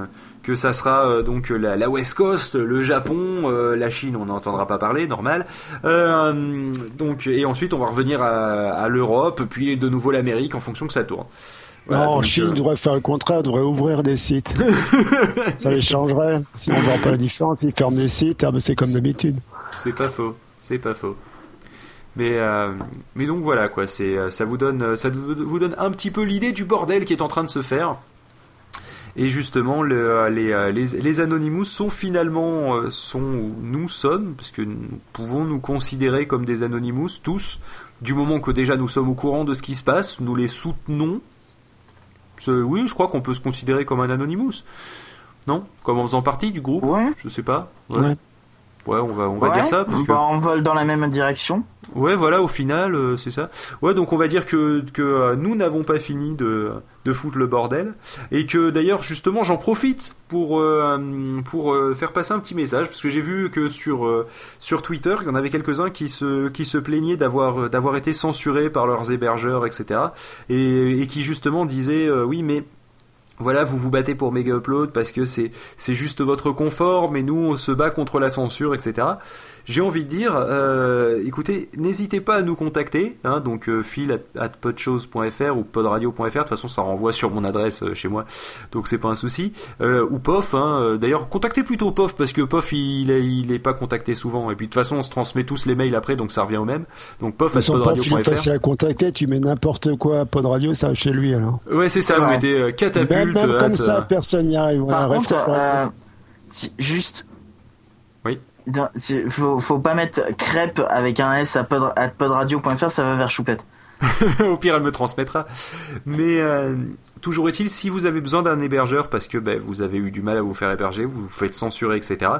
que ça sera euh, donc la, la West Coast, le Japon, euh, la Chine, on n'entendra pas parler, normal. Euh, donc et ensuite on va revenir à, à l'Europe, puis de nouveau l'Amérique en fonction que ça tourne. Voilà, non, Chine devrait faire le contraire, devrait ouvrir des sites. ça les changerait. Sinon, on ne voit pas la différence. Ils ferment des sites, ah, ben, c'est comme d'habitude. C'est pas faux, c'est pas faux. Mais, euh, mais donc voilà quoi, c'est ça vous donne ça vous donne un petit peu l'idée du bordel qui est en train de se faire. Et justement, le, euh, les, euh, les, les Anonymous sont finalement, euh, sont où nous sommes, parce que nous pouvons nous considérer comme des Anonymous, tous, du moment que déjà nous sommes au courant de ce qui se passe, nous les soutenons. Oui, je crois qu'on peut se considérer comme un Anonymous. Non? Comme en faisant partie du groupe? Ouais. Je sais pas. Ouais. Ouais, on va, on va Ouais, dire ça. Parce que... bah, on vole dans la même direction. Ouais, voilà, au final, euh, c'est ça. Ouais, donc on va dire que, que euh, nous n'avons pas fini de, de foutre le bordel. Et que d'ailleurs, justement, j'en profite pour, euh, pour faire passer un petit message. Parce que j'ai vu que sur, sur Twitter, il y en avait quelques-uns qui se, qui se plaignaient d'avoir, d'avoir été censurés par leurs hébergeurs, etc. Et, et qui justement disaient, oui, mais voilà, vous vous battez pour Mega Upload parce que c'est c'est juste votre confort, mais nous on se bat contre la censure, etc. J'ai envie de dire, euh, écoutez, n'hésitez pas à nous contacter, hein, donc euh, phil at, at podchose.fr ou podradio.fr, de toute façon ça renvoie sur mon adresse euh, chez moi, donc c'est pas un souci. Euh, ou POF, hein, euh, d'ailleurs contactez plutôt POF parce que POF il est, il est pas contacté souvent, et puis de toute façon on se transmet tous les mails après, donc ça revient au même. Donc POF at podradio.fr. facile à contacter, tu mets n'importe quoi à Pod Radio, ça va chez lui alors. Ouais c'est ça, C'est vous mettez euh, Même, catapulte. même comme at, ça, personne n'y arrive. Par Ouais, contre, euh, si- juste. Faut, faut pas mettre crêpe avec un S à, pod, à podradio.fr, ça va vers choupette. Au pire, elle me transmettra. Mais euh, toujours est-il, si vous avez besoin d'un hébergeur parce que ben, vous avez eu du mal à vous faire héberger, vous vous faites censurer, etc.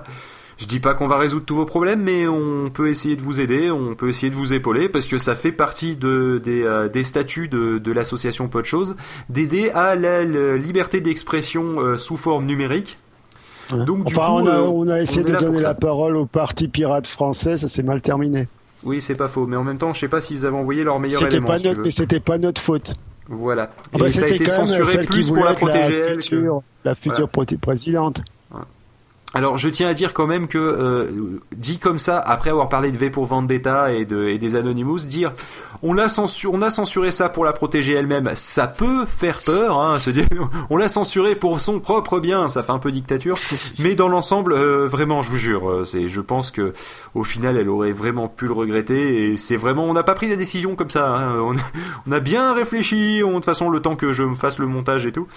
Je dis pas qu'on va résoudre tous vos problèmes, mais on peut essayer de vous aider, on peut essayer de vous épauler, parce que ça fait partie de, des, euh, statuts de, l'association Peu de d'aider à la, la liberté d'expression euh, sous forme numérique. Donc, du enfin, coup, on, a, on a essayé on de donner la parole au parti pirate français, ça s'est mal terminé. Oui, c'est pas faux, mais en même temps, je sais pas s'ils avaient envoyé leur meilleur élément. Pas si notre, mais c'était pas notre faute. Voilà. Ah bah Et ça a été censuré plus pour la protéger la future, la future voilà. présidente. Alors je tiens à dire quand même que euh, dit comme ça, après avoir parlé de V pour Vendetta et, de, et des Anonymous, dire on l'a censuré, on a censuré ça pour la protéger elle-même, ça peut faire peur. Hein, se dire, on l'a censuré pour son propre bien, ça fait un peu dictature. Mais dans l'ensemble, euh, vraiment, je vous jure, euh, c'est, je pense que au final, elle aurait vraiment pu le regretter. Et c'est vraiment, on n'a pas pris la décision comme ça. Hein, on, on, a bien réfléchi. On, de toute façon, le temps que je me fasse le montage et tout.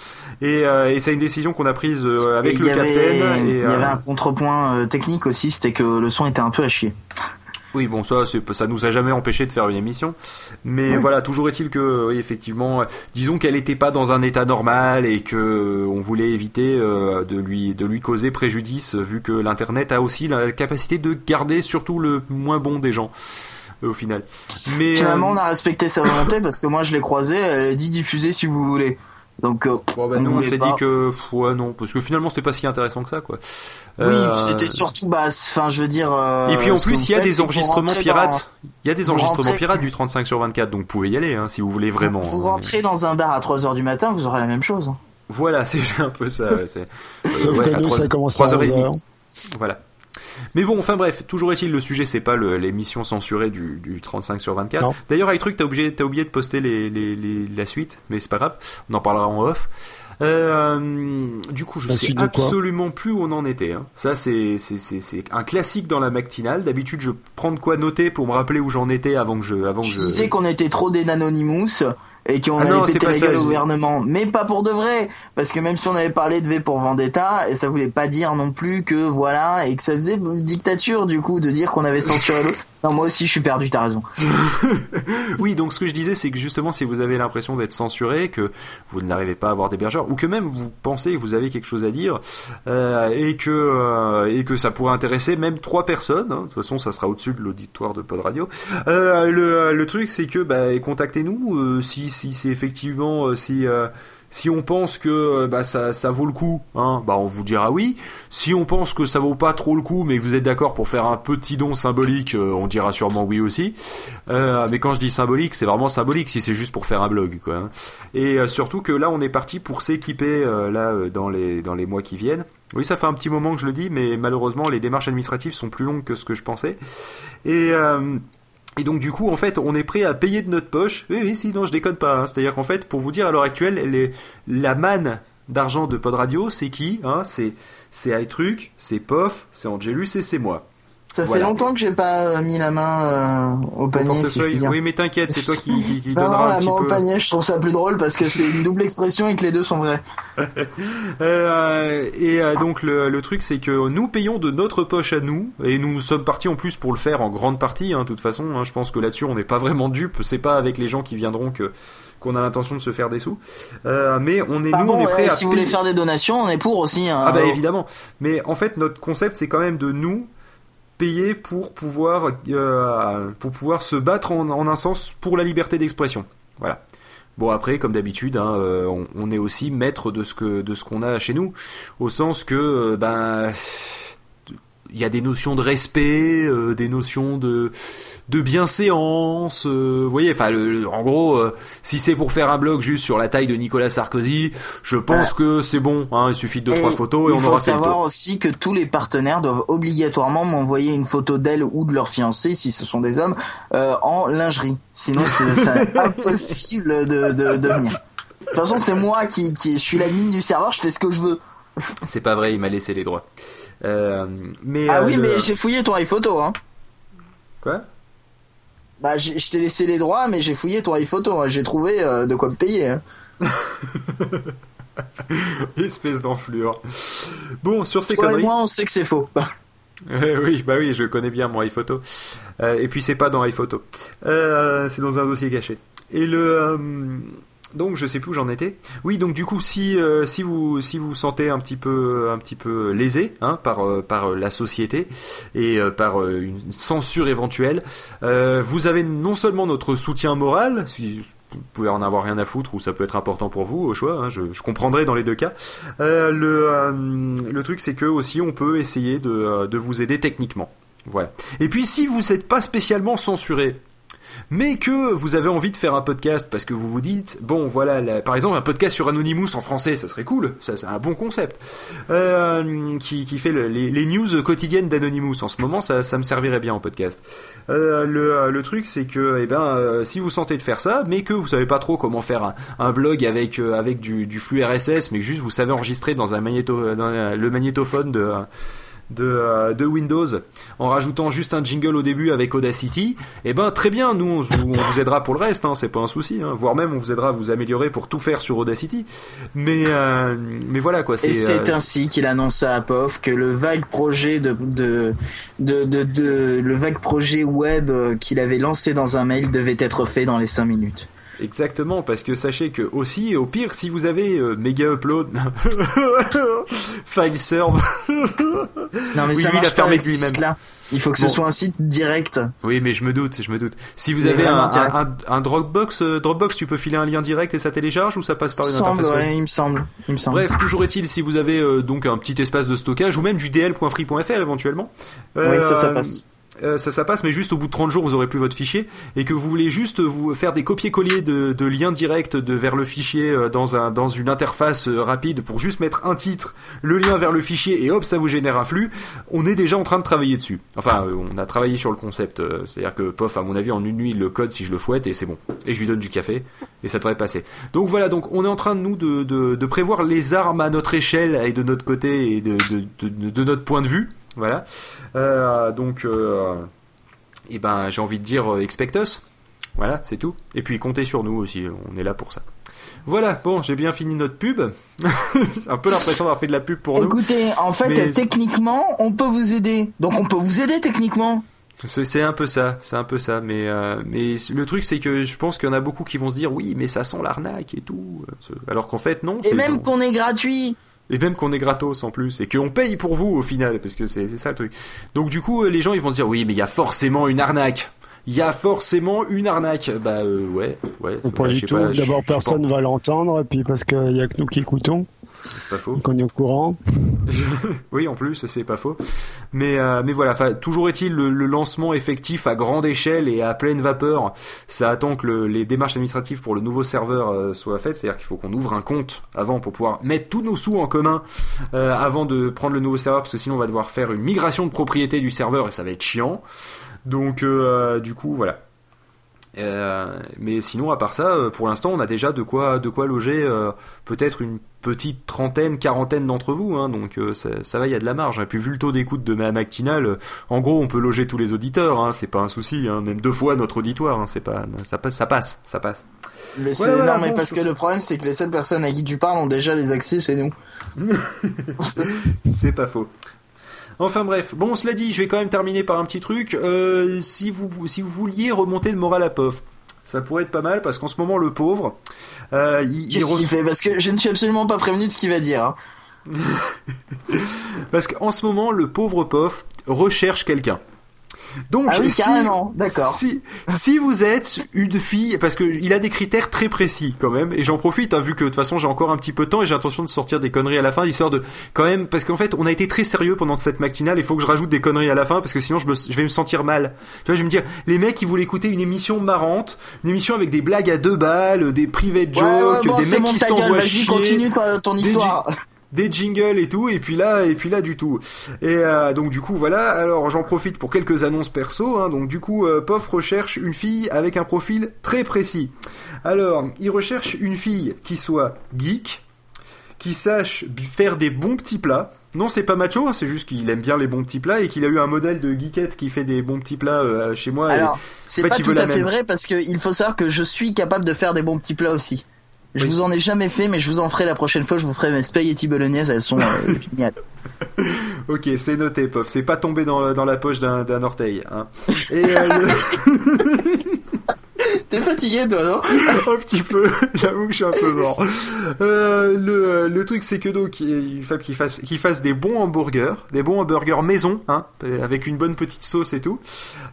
Et, euh, et c'est une décision qu'on a prise avec et le capitaine. Avait un contrepoint technique aussi, c'était que le son était un peu à chier. Oui, bon, ça, ça nous a jamais empêché de faire une émission. Mais oui. voilà, toujours est-il que, oui, effectivement, disons qu'elle n'était pas dans un état normal et que on voulait éviter euh, de lui, de lui causer préjudice, vu que l'internet a aussi la capacité de garder surtout le moins bon des gens. Euh, au final. Mais finalement, euh... on a respecté sa volonté parce que moi, je l'ai croisée. Elle a dit diffuser si vous voulez. Donc, euh, bon, bah, on, nous, on s'est dit que, ouais, non, parce que finalement, c'était pas si intéressant que ça, quoi. Oui, euh... c'était surtout, bah, enfin, je veux dire. Euh, et puis en plus, il y a des enregistrements pirates. Il y a des enregistrements rentrez... pirates du 35 sur 24, donc vous pouvez y aller, hein, si vous voulez vraiment. Vous, vous rentrez dans un bar à 3 heures du matin, vous aurez la même chose. Hein. Voilà, c'est un peu ça. Ouais, Sauf ouais, que nous, 3, ça commence à 11 heures. Voilà. Mais bon, enfin bref, toujours est-il, le sujet c'est pas l'émission censurée du, du, 35 sur 24. D'ailleurs, avec truc, t'as oublié, as oublié de poster les, les, les, la suite, mais c'est pas grave, on en parlera en off. Euh, du coup, je la sais absolument plus où on en était. Hein. Ça, c'est un classique dans la matinale. D'habitude, je prends de quoi noter pour me rappeler où j'en étais avant que je. Avant je que disais qu'on était trop des Nanonymous et qu'on ah allait péter la gueule au gouvernement. Mais pas pour de vrai, parce que même si on avait parlé de V pour Vendetta, et ça voulait pas dire non plus que voilà, et que ça faisait dictature du coup de dire qu'on avait censuré l'autre. Non, moi aussi je suis perdu, t'as raison. oui, donc ce que je disais, c'est que justement, si vous avez l'impression d'être censuré, que vous n'arrivez pas à avoir d'hébergeur, ou que même vous pensez que vous avez quelque chose à dire, euh, et que euh, et que ça pourrait intéresser même trois personnes, hein, de toute façon, ça sera au-dessus de l'auditoire de Pod Radio. Euh, le, le truc, c'est que bah, contactez-nous si si c'est effectivement si si on pense que bah, ça, ça vaut le coup, hein, bah on vous dira oui. Si on pense que ça vaut pas trop le coup, mais que vous êtes d'accord pour faire un petit don symbolique, euh, on dira sûrement oui aussi. Euh, mais quand je dis symbolique, c'est vraiment symbolique si c'est juste pour faire un blog, quoi. Hein. Et euh, surtout que là, on est parti pour s'équiper euh, là dans les dans les mois qui viennent. Oui, ça fait un petit moment que je le dis, mais malheureusement, les démarches administratives sont plus longues que ce que je pensais. Et et donc du coup, en fait, on est prêt à payer de notre poche. Oui, oui, si, non, je déconne pas. Hein. C'est-à-dire qu'en fait, pour vous dire, à l'heure actuelle, les, la manne d'argent de Pod Radio, c'est qui hein? C'est c'est iTruc, c'est POF, c'est Angelus et c'est moi. Ça voilà. fait longtemps que j'ai pas mis la main euh, au panier. Si oui, mais t'inquiète, c'est toi qui, qui, qui donnera la un petit main peu. au panier, je trouve ça plus drôle parce que c'est une double expression et que les deux sont vrais. euh, et euh, donc le, le truc, c'est que nous payons de notre poche à nous et nous sommes partis en plus pour le faire en grande partie. Hein, de toute façon, hein, je pense que là-dessus, on n'est pas vraiment dupe. C'est pas avec les gens qui viendront que qu'on a l'intention de se faire des sous. Euh, mais on est nous, on est prêt ouais, à si vous voulez faire des donations, on est pour aussi. Hein, ah bah évidemment. Mais en fait, notre concept, c'est quand même de nous payer pour pouvoir euh, pour pouvoir se battre en, en, un sens pour la liberté d'expression. Voilà. Bon après, comme d'habitude, hein, euh, on, on, est aussi maître de ce que de ce qu'on a chez nous, au sens que euh, ben il y a des notions de respect, euh, des notions de de bienséance, euh, vous voyez, enfin, en gros, euh, si c'est pour faire un blog juste sur la taille de Nicolas Sarkozy, je pense voilà. que c'est bon, hein, il suffit de deux, et trois photos et on aura Il faut savoir aussi que tous les partenaires doivent obligatoirement m'envoyer une photo d'elle ou de leur fiancé, si ce sont des hommes, en lingerie. Sinon, c'est impossible de, de, de venir. De toute façon, c'est moi qui, qui, je suis l'admin du serveur, je fais ce que je veux. C'est pas vrai, il m'a laissé les droits. Euh, mais ah euh, oui, le... mais j'ai fouillé ton iPhoto, hein. Quoi? Bah, je t'ai laissé les droits, mais j'ai fouillé ton iPhoto. Hein. J'ai trouvé euh, de quoi me payer. Hein. Espèce d'enflure. Bon, sur ces Toi conneries. Et moi, on sait que c'est faux. oui, bah oui, je connais bien mon iPhoto. Euh, et puis c'est pas dans iPhoto. Euh, c'est dans un dossier caché. Et le euh, donc je sais plus où j'en étais. Oui, donc du coup si euh, si vous si vous sentez un petit peu un petit peu lésé hein, par euh, par la société et euh, par euh, une censure éventuelle, euh, vous avez non seulement notre soutien moral, si vous pouvez en avoir rien à foutre ou ça peut être important pour vous au choix, hein, je, comprendrai dans les deux cas. Euh, le euh, truc c'est que aussi on peut essayer de euh, de vous aider techniquement. Voilà. Et puis si vous n'êtes pas spécialement censuré, mais que vous avez envie de faire un podcast parce que vous vous dites bon voilà par exemple un podcast sur Anonymous en français ça serait cool ça c'est un bon concept. Euh, qui, qui fait le- les, les news quotidiennes d'Anonymous. En ce moment ça, ça me servirait bien en podcast. Euh, le, le truc c'est que eh ben euh, si vous sentez de faire ça mais que vous savez pas trop comment faire un, un blog avec euh, avec du, du flux RSS mais que juste vous savez enregistrer dans un magnéto dans euh, le magnétophone de de, euh, de Windows en rajoutant juste un jingle au début avec Audacity, eh ben très bien, nous on, vous- on vous aidera pour le reste, hein, c'est pas un souci, hein, voire même on vous aidera à vous améliorer pour tout faire sur Audacity. Mais euh, mais voilà quoi, c'est Et c'est euh, ainsi qu'il annonça à POF que le vague projet de, de, de, de, de- le vague projet web qu'il avait lancé dans un mail devait être fait dans les 5 minutes. Exactement parce que sachez que aussi au pire si vous avez euh, méga upload file serve Non mais Oui, ça lui, il a pas fermé lui-même. Il faut que ce soit un site direct. Oui, mais je me doute, je me doute. Si vous Mais avez un, un, un Dropbox, euh, Dropbox, tu peux filer un lien direct et ça télécharge ou ça passe par une semble, interface ouais, il me semble. Il me semble. Bref, toujours est-il, si vous avez euh, donc un petit espace de stockage ou même du dl.free.fr éventuellement. oui, ça, ça euh, passe. Euh, ça, ça passe, mais juste au bout de 30 jours, vous aurez plus votre fichier et que vous voulez juste vous faire des copier-coller de, de liens directs de, vers le fichier euh, dans, un, dans une interface euh, rapide pour juste mettre un titre, le lien vers le fichier et hop, ça vous génère un flux. On est déjà en train de travailler dessus. Enfin, on a travaillé sur le concept. C'est-à-dire que POF, à mon avis, en une nuit, le code si je le fouette et c'est bon. Et je lui donne du café et ça devrait passer. Donc voilà, donc on est en train nous de, de, de prévoir les armes à notre échelle et de notre côté et de, de notre point de vue. Voilà. Euh, donc, euh, et ben, j'ai envie de dire euh, expect us. Voilà, c'est tout. Et puis comptez sur nous aussi, on est là pour ça. Voilà, bon, j'ai bien fini notre pub. j'ai un peu l'impression d'avoir fait de la pub pour nous. Écoutez, en fait, Mais- techniquement, on peut vous aider. Donc on peut vous aider techniquement. C'est un peu ça, c'est un peu ça. Mais, euh, mais le truc, c'est que je pense qu'il y en a beaucoup qui vont se dire oui, mais ça sent l'arnaque et tout. Alors qu'en fait, non. Et même qu'on est gratuit. Et même qu'on est gratos en plus, et qu'on paye pour vous au final, parce que c'est ça le truc. Donc du coup, euh, les gens ils vont se dire oui, mais il y a forcément une arnaque. Il y a forcément une arnaque. Bah euh, ouais, ouais. Ou pas du tout. pas, D'abord, personne va l'entendre, et puis parce qu'il y a que nous qui écoutons, pas, C'est pas faux. donc on est au courant. oui, en plus, c'est pas faux. Mais euh, mais voilà, toujours est-il le, le lancement effectif à grande échelle et à pleine vapeur. Ça attend que le- les démarches administratives pour le nouveau serveur euh, soient faites, c'est-à-dire qu'il faut qu'on ouvre un compte avant pour pouvoir mettre tous nos sous en commun euh, avant de prendre le nouveau serveur, parce que sinon on va devoir faire une migration de propriété du serveur et ça va être chiant. Donc du coup, voilà. Euh, mais sinon, à part ça, pour l'instant, on a déjà de quoi, de quoi loger euh, peut-être une petite trentaine, quarantaine d'entre vous. Hein, donc euh, ça, ça va, il y a de la marge. Et puis vu le taux d'écoute de ma matinale, euh, en gros, on peut loger tous les auditeurs. Hein, c'est pas un souci. Hein, même deux fois notre auditoire. Hein, c'est pas, ça passe, ça passe, ça passe. Mais c'est- mais bon, parce que le problème, c'est que les seules personnes à qui tu parles ont déjà les accès, c'est nous. C'est pas faux. Enfin bref, bon cela dit, je vais quand même terminer par un petit truc. Euh, si vous si vous vouliez remonter le moral à POF, ça pourrait être pas mal parce qu'en ce moment le pauvre, euh, il, il Qu'est-ce qu'il fait Parce que je ne suis absolument pas prévenu de ce qu'il va dire. hein. parce qu'en ce moment le pauvre POF recherche quelqu'un. Donc Ah oui, si, d'accord. Si, si vous êtes une fille, parce que il a des critères très précis quand même, et j'en profite, hein, vu que de toute façon j'ai encore un petit peu de temps et j'ai l'intention de sortir des conneries à la fin, histoire de quand même, parce qu'en fait on a été très sérieux pendant cette matinale, il faut que je rajoute des conneries à la fin, parce que sinon je, me- je vais me sentir mal. Tu vois, je vais me dire, les mecs ils voulaient écouter une émission marrante, une émission avec des blagues à deux balles, des private jokes, ouais, ouais, bon, des mecs bon, qui s'envoient chier continue ton, Des histoire. Des jingles et tout et puis là et puis là du tout. Et euh, donc du coup voilà. Alors j'en profite pour quelques annonces perso hein, donc du coup euh, POF recherche une fille avec un profil très précis. Alors il recherche une fille qui soit geek qui sache faire des bons petits plats. Non, c'est pas macho, hein, c'est juste qu'il aime bien les bons petits plats et qu'il a eu un modèle de geekette qui fait des bons petits plats euh, chez moi. et- Alors, c'est en fait, pas tout à fait vrai parce que il faut savoir que je suis capable de faire des bons petits plats aussi. Je Oui. vous en ai jamais fait, mais je vous en ferai la prochaine fois. Je vous ferai mes spaghetti bolognaises, elles sont euh, géniales. Ok, c'est noté, Pof. C'est pas tombé dans, dans la poche d'un d'un orteil. Hein. Et euh, le- T'es fatigué, toi, non un petit peu, j'avoue que je suis un peu mort. Euh, le, le truc c'est que donc il faut qu'il fasse qu'il fasse des bons hamburgers, des bons hamburgers maison, hein, avec une bonne petite sauce et tout,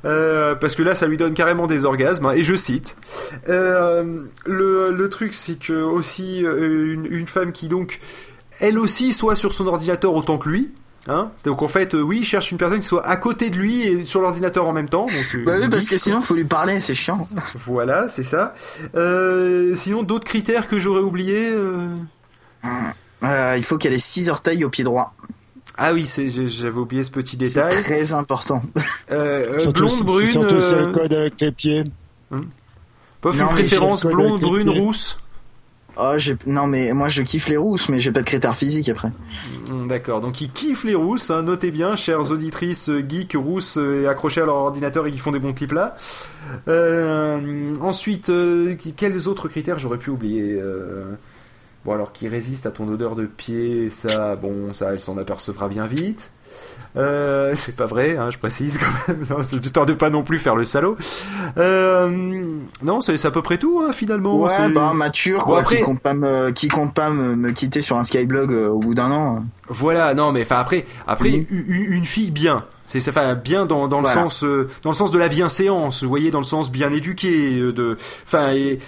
euh, parce que là ça lui donne carrément des orgasmes. hein, et je cite. Euh, le, le truc c'est que aussi une femme qui donc elle aussi soit sur son ordinateur autant que lui. Hein donc en fait, euh, oui, il cherche une personne qui soit à côté de lui et sur l'ordinateur en même temps. Donc, euh, Bah oui, il parce que sinon, faut lui parler, c'est chiant. voilà, c'est ça. Euh, sinon, d'autres critères que j'aurais oubliés. euh, Euh, il faut qu'elle ait six orteils au pied droit. Ah oui, c'est, j'ai- j'avais oublié ce petit C'est détail. très important. Euh, euh, Surtout blonde, brune. Surtout euh, elle code avec les pieds. Pas Non, une préférence le blonde, brune, rousse. J'ai... Non, mais moi, je kiffe les rousses, mais j'ai pas de critères physiques après. Hum, D'accord, donc ils kiffent les rousses, hein, notez bien, chères auditrices euh, geeks rousses euh, et accrochées à leur ordinateur et qui font des bons clips là. Euh, ensuite, euh, quels autres critères j'aurais pu oublier Bon alors, qui résiste à ton odeur de pied, ça, bon, ça, elle s'en apercevra bien vite. Euh, c'est pas vrai, hein, je précise quand même, non, histoire de pas non plus faire le salaud. Euh, non, c'est à peu près tout hein, finalement. Ouais, bah, mature, Bon, quoi, après- qui compte pas me, qui compte pas me, me quitter sur un Skyblog euh, au bout d'un an. Voilà, non, mais enfin après, après une fille bien. C'est enfin bien dans, dans le sens euh, dans le sens de la bienséance, vous voyez, dans le sens bien éduqué, euh, de, enfin et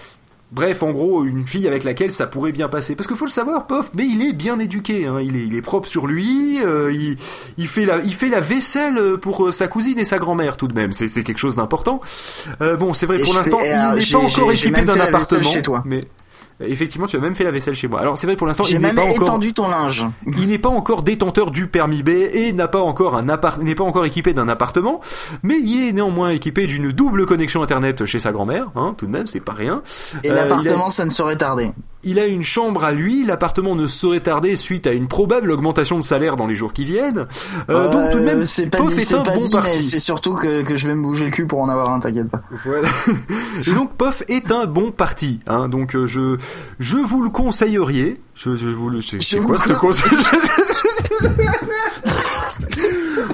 bref, en gros, une fille avec laquelle ça pourrait bien passer. Parce qu'il faut le savoir, Pof, mais il est bien éduqué, hein, il est il est propre sur lui, euh, il il fait la il fait la vaisselle pour euh, sa cousine et sa grand-mère tout de même. C'est quelque chose d'important. Euh, bon, c'est vrai Et pour l'instant, il n'est pas encore équipé d'un appartement. chez toi. Mais effectivement, tu as même fait la vaisselle chez moi. Alors c'est vrai pour l'instant, il n'est pas encore étendu ton linge. il n'est pas encore détenteur du permis B et n'a pas encore un appart, n'est pas encore équipé d'un appartement, mais il est néanmoins équipé d'une double connexion internet chez sa grand-mère, hein, tout de même, c'est pas rien. Et Euh, l'appartement, ça ne saurait tarder. Il a une chambre à lui, l'appartement ne saurait tarder suite à une probable augmentation de salaire dans les jours qui viennent. Euh, donc tout de même, Euh, c'est pas Pof dit, est c'est bon c'est surtout que, que je vais me bouger le cul pour en avoir un, t'inquiète pas. Voilà. Et donc Pof est un bon parti. Hein. Donc euh, je je vous le conseilleriez. Je, je vous le c'est Je c'est vous quoi le ce conseil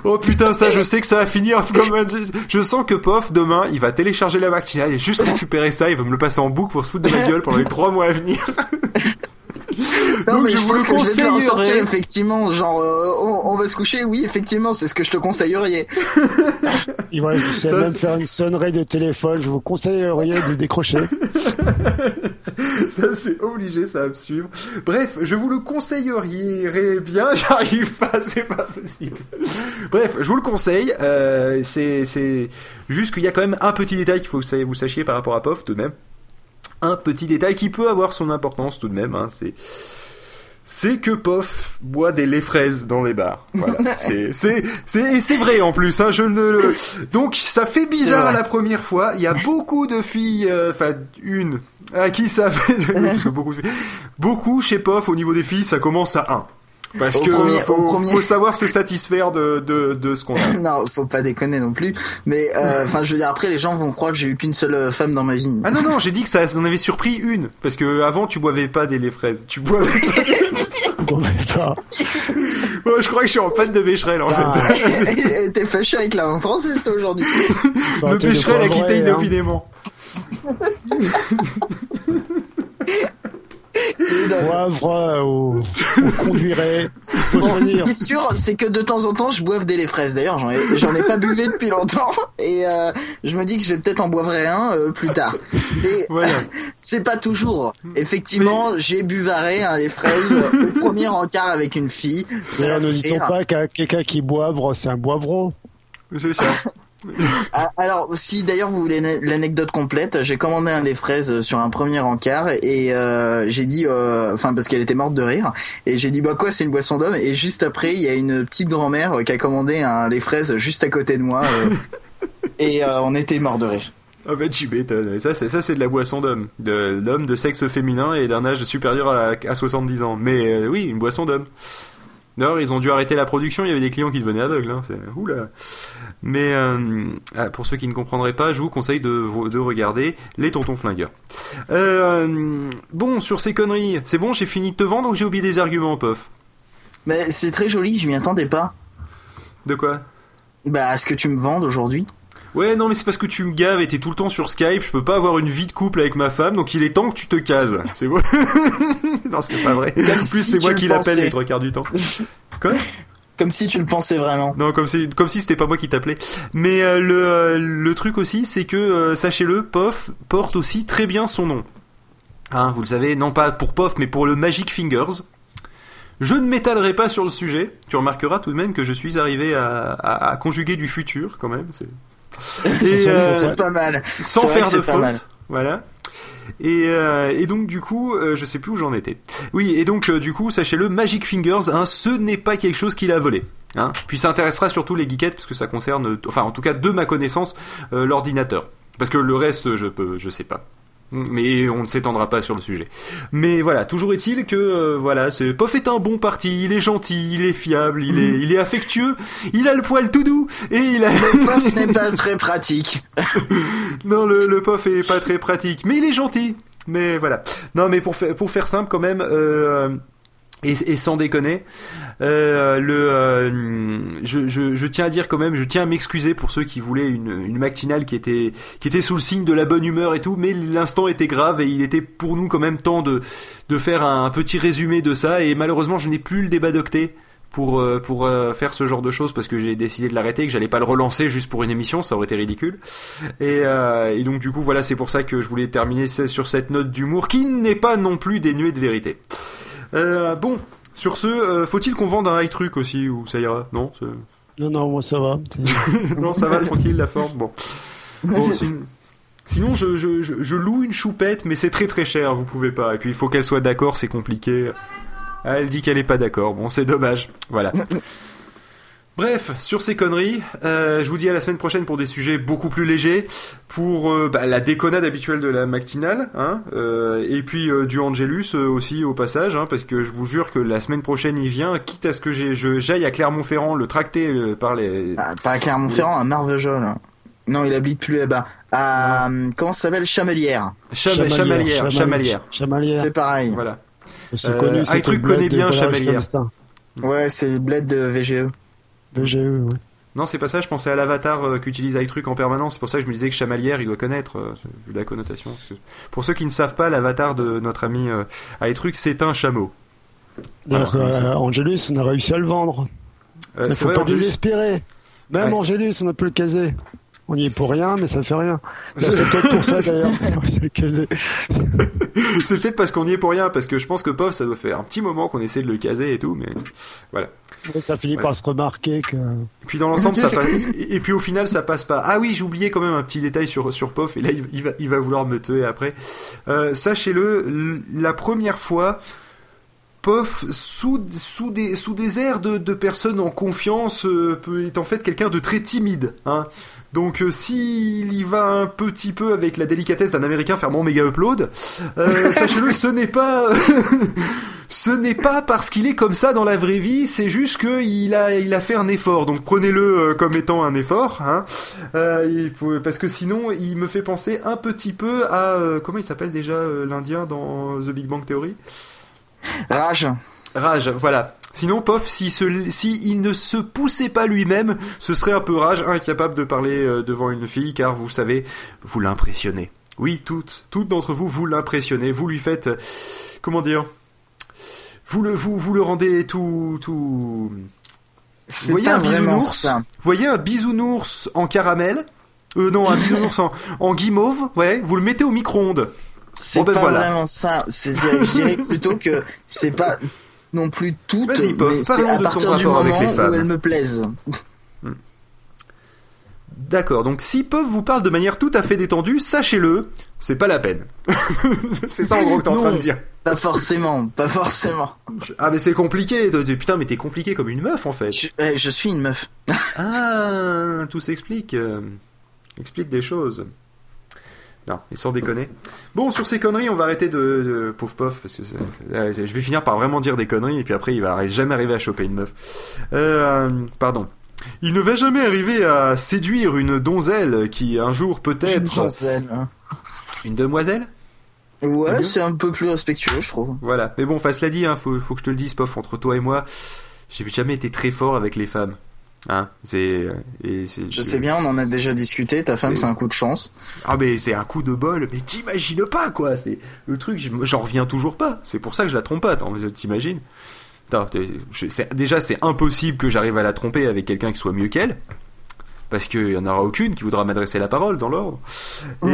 Oh putain ça je sais que ça va finir comme un... je, je sens que Pof demain il va télécharger la matinale et juste récupérer ça il va me le passer en boucle pour se foutre de ma gueule pendant les trois mois à venir. Non, Donc mais je vous pense le que je vais conseillerais. effectivement, genre, euh, on, on va se coucher, oui, effectivement, c'est ce que je te conseillerais. Il va même faire une sonnerie de téléphone. Je vous conseillerais de décrocher. Ça, c'est obligé, ça va me suivre. Bref, je vous le conseillerais bien. J'arrive pas, c'est pas possible. Bref, je vous le conseille. Euh, c'est, juste qu'il y a quand même un petit détail qu'il faut que vous sachiez par rapport à POF, tout de même. Un petit détail qui peut avoir son importance, tout de même. Hein, c'est c'est que Pof boit des laits fraises dans les bars. Voilà. c'est, c'est, c'est, et c'est vrai en plus. Hein, je ne le... Donc ça fait bizarre la première fois. Il y a beaucoup de filles, euh, enfin une, à qui ça fait, parce que beaucoup, de filles- beaucoup chez Pof au niveau des filles, ça commence à 1 Parce Au que premier- faut, au premier- faut savoir se satisfaire de, de, de ce qu'on a. non, faut pas déconner non plus. Mais, euh, enfin, je veux dire, après, les gens vont croire que j'ai eu qu'une seule euh, femme dans ma vie. Ah non non, j'ai dit que ça en avait surpris une parce que avant tu boivais pas des laits fraises, tu boivais. pas des- Pas. Ouais, je crois que je suis en panne de Becherel en Ah. fait. T'es fâché avec la langue française, toi, aujourd'hui. Le de Becherel a quitté hein. Poivre euh, au, au conduirait. Faut Bon, choisir. ce qui est sûr, c'est que de temps en temps, je boive des laits fraises. D'ailleurs, j'en ai, j'en ai pas buvé depuis longtemps. Et euh, je me dis que je vais peut-être en boivrer un euh, plus tard. Mais Voilà. c'est pas toujours. Effectivement, j'ai buvaré un lait fraises euh, au premier encart avec une fille. L'a ne dit-on pas qu'un quelqu'un qui boivre, c'est un boivreau C'est ça. Ah, Alors, si d'ailleurs vous voulez l'ane- l'anecdote complète, j'ai commandé un lait fraise sur un premier encart et euh, j'ai dit, euh, enfin parce qu'elle était morte de rire, et j'ai dit bah quoi, c'est une boisson d'homme. Et juste après, il y a une petite grand-mère qui a commandé un lait fraise juste à côté de moi, euh, et euh, on était mort de rire. Ah bah tu m'étonnes. Ça, c'est ça, c'est de la boisson d'homme, de l'homme de sexe féminin et d'un âge supérieur à, à 70 ans. Mais euh, oui, une boisson d'homme. D'ailleurs, ils ont dû arrêter la production. Il y avait des clients qui devenaient aveugles. Hein. C'est oula. Mais euh, ah, pour ceux qui ne comprendraient pas, je vous conseille de, de regarder les Tontons Flingueurs. Euh, bon, sur ces conneries, c'est bon, j'ai fini de te vendre ou j'ai oublié des arguments, pof? Mais c'est très joli, je m'y attendais pas. De quoi? Bah, à ce que tu me vendes aujourd'hui. Ouais, non, mais c'est parce que tu me gaves et t'es tout le temps sur Skype, je peux pas avoir une vie de couple avec ma femme, donc il est temps que tu te cases. C'est bon. non, c'est pas vrai. Comme en plus, si c'est moi qui l'appelle les trois quarts du temps. Quoi? Comme si tu le pensais vraiment. Non, comme si, comme si c'était pas moi qui t'appelais. Mais euh, le, euh, le truc aussi, c'est que, euh, sachez-le, POF porte aussi très bien son nom. Hein, vous le savez, non pas pour POF, mais pour le Magic Fingers. Je ne m'étalerai pas sur le sujet. Tu remarqueras tout de même que je suis arrivé à, à- à conjuguer du futur, quand même. C'est... Et, euh, c'est pas mal. sans faire de faute. Voilà. Et, euh, et donc du coup, euh, je sais plus où j'en étais. Oui, et donc euh, du coup, sachez-le, Magic Fingers, hein, ce n'est pas quelque chose qu'il a volé. Hein. Puis ça intéressera surtout les geekettes parce que ça concerne, enfin en tout cas de ma connaissance, euh, l'ordinateur. Parce que le reste, je peux, je sais pas. Mais on ne s'étendra pas sur le sujet. Mais voilà, toujours est-il que euh, voilà, ce Pof est un bon parti, il est gentil, il est fiable, il est, il est affectueux, il a le poil tout doux et il a. Le pof n'est pas très pratique. Non, le, le pof est pas très pratique, mais il est gentil. Mais voilà. Non, mais pour faire, pour faire simple quand même, euh, et, et sans déconner, euh, le, euh, je, je, je tiens à dire quand même, je tiens à m'excuser pour ceux qui voulaient une, une matinale qui était, qui était sous le signe de la bonne humeur et tout, mais l'instant était grave et il était pour nous quand même temps de, de faire un petit résumé de ça. Et malheureusement, je n'ai plus le débat d'octet pour euh, pour euh, faire ce genre de choses parce que j'ai décidé de l'arrêter que j'allais pas le relancer juste pour une émission. Ça aurait été ridicule. Et, euh, et donc du coup voilà c'est pour ça que je voulais terminer sur cette note d'humour qui n'est pas non plus dénuée de vérité euh, bon sur ce euh, faut-il qu'on vende un high truc aussi ou ça ira non Non, non, moi ça va. Non ça va tranquille la forme bon, Bon, sin- sinon je, je, je, je loue une choupette mais c'est très très cher vous pouvez pas. Et puis il faut qu'elle soit d'accord c'est compliqué. Ah, elle dit qu'elle est pas d'accord bon c'est dommage voilà Bref, sur ces conneries, euh, je vous dis à la semaine prochaine pour des sujets beaucoup plus légers, pour euh, bah, la déconnade habituelle de la matinale, hein, euh, et puis euh, du Angelus euh, aussi au passage, hein, parce que je vous jure que la semaine prochaine il vient, quitte à ce que j'aille à Clermont-Ferrand le tracter euh, par les... Ah, pas à Clermont-Ferrand, à Marvejols. Non, il habite plus là-bas. À, comment ça s'appelle? Chamelière. Cham- Chamalières, Chamalières, Chamalière. C'est pareil. voilà. C'est Euh, connu, c'est truc connaît bien Chamalière. Clandestin. Ouais, c'est le bled de E. VGE, ouais. Non, c'est pas ça, je pensais à l'avatar euh, qu'utilise iTruc en permanence, c'est pour ça que je me disais que Chamalière, il doit connaître, euh, vu la connotation. Pour ceux qui ne savent pas, l'avatar de notre ami euh, iTruc, c'est un chameau. D'ailleurs, euh, Angelus, on a réussi à le vendre. Euh, Il c'est faut vrai, pas Angelus désespérer. Même Ouais. Angelus, on a pu le caser. On y est pour rien, mais ça fait rien. C'est peut-être pour ça d'ailleurs. C'est peut-être parce qu'on y est pour rien, parce que je pense que POF, ça doit faire un petit moment qu'on essaie de le caser et tout, mais voilà. Ça finit Ouais. par se remarquer que. Et puis dans l'ensemble, ça passe. Et et puis au final, ça passe pas. Ah oui, oublié quand même un petit détail sur sur POF, et là, il, va il va vouloir me tuer après. Euh, Sachez-le, la première fois. POF, sous, sous, des, sous des airs de, de personnes en confiance, euh, peut- est en fait quelqu'un de très timide. Hein. Donc euh, s'il y va un petit peu avec la délicatesse d'un américain fermant méga upload, euh, sachez-le, ce n'est pas... ce n'est pas parce qu'il est comme ça dans la vraie vie, c'est juste qu'il a, il a fait un effort. Donc prenez-le comme étant un effort, hein. Euh, parce que sinon il me fait penser un petit peu à... comment il s'appelle déjà l'Indien dans The Big Bang Theory? Rage. Rage, voilà. Sinon, Pof, si, ce, si il ne se poussait pas lui-même, ce serait un peu rage, incapable de parler euh, devant une fille, car vous savez, vous l'impressionnez. Oui, toutes, toutes d'entre vous, vous l'impressionnez, vous lui faites, euh, comment dire, vous le, vous, vous le rendez tout, tout. Vous voyez un bisounours, vous voyez un bisounours en caramel, euh, non, un bisounours en, en guimauve, ouais, vous le mettez au micro-ondes. C'est Bon, ben pas voilà. vraiment ça. Je dirais plutôt que c'est pas non plus tout, mais c'est à partir du rapport avec moment les où elles me plaisent. D'accord, donc si Pov vous parle de manière tout à fait détendue, sachez-le, c'est pas la peine. c'est ça en gros que t'es en train de dire. Pas forcément, pas forcément. Ah mais c'est compliqué, putain mais t'es compliqué comme une meuf en fait. Je, eh, je suis une meuf. Ah, tout s'explique. explique des choses. Non, mais sans déconner. Bon, sur ces conneries, on va arrêter de, de pauvre pof, parce que euh, je vais finir par vraiment dire des conneries, et puis après, il va jamais arriver à choper une meuf. Euh, pardon. Il ne va jamais arriver à séduire une donzelle qui, un jour, peut-être... Gisèle, hein. Une demoiselle? Ouais, c'est un peu plus respectueux, je trouve. Voilà. Mais bon, enfin, cela dit, hein, faut, faut que je te le dise, pof, entre toi et moi, j'ai jamais été très fort avec les femmes. Hein, c'est, euh, et c'est- Je sais bien, on en a déjà discuté. Ta femme, C'est- c'est un coup de chance. Ah mais c'est un coup de bol, mais t'imagines pas quoi, c'est le truc, je- j'en reviens toujours pas. C'est pour ça que je la trompe pas, attends, t'imagines Attends, t'es- je- c'est- Déjà c'est impossible que j'arrive à la tromper avec quelqu'un qui soit mieux qu'elle, parce qu'il y en aura aucune qui voudra m'adresser la parole dans l'ordre. Et,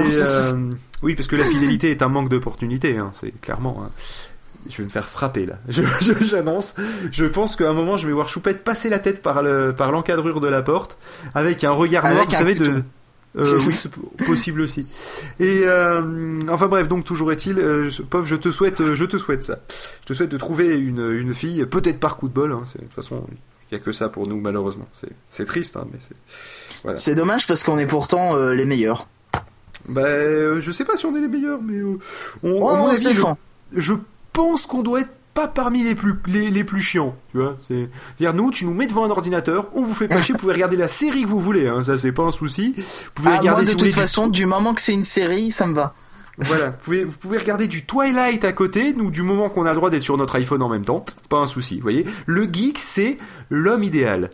euh, oui, parce que la fidélité est un manque d'opportunité, hein, c'est clairement. hein. Je vais me faire frapper là. Je- je- J'annonce. Je, pense qu'à un moment, je vais voir Choupette passer la tête par le par l'encadrure de la porte avec un regard noir, Avec vous savez, de. Euh, oui, possible aussi. Et euh, enfin bref, donc toujours est-il, euh, je- Pov, je te souhaite, euh, je te souhaite ça. Je te souhaite de trouver une, une fille, peut-être par coup de bol. Hein, de toute façon, il y a que ça pour nous malheureusement. C'est triste, hein, mais c'est. Voilà. C'est dommage parce qu'on est pourtant euh, les meilleurs. Bah, je sais pas si on est les meilleurs, mais on, Oh, avis, je, je pense qu'on doit être pas parmi les plus les, les plus chiants, tu vois. C'est dire nous, tu nous mets devant un ordinateur, on vous fait pas chier, vous pouvez regarder la série que vous voulez, hein, ça c'est pas un souci. Vous pouvez Ah, regarder moi, de si vous voulez toute façon, du moment que c'est une série, ça me va. Voilà, vous pouvez, vous pouvez regarder du Twilight à côté, nous, du moment qu'on a le droit d'être sur notre iPhone en même temps, pas un souci, vous voyez. Le geek, c'est l'homme idéal.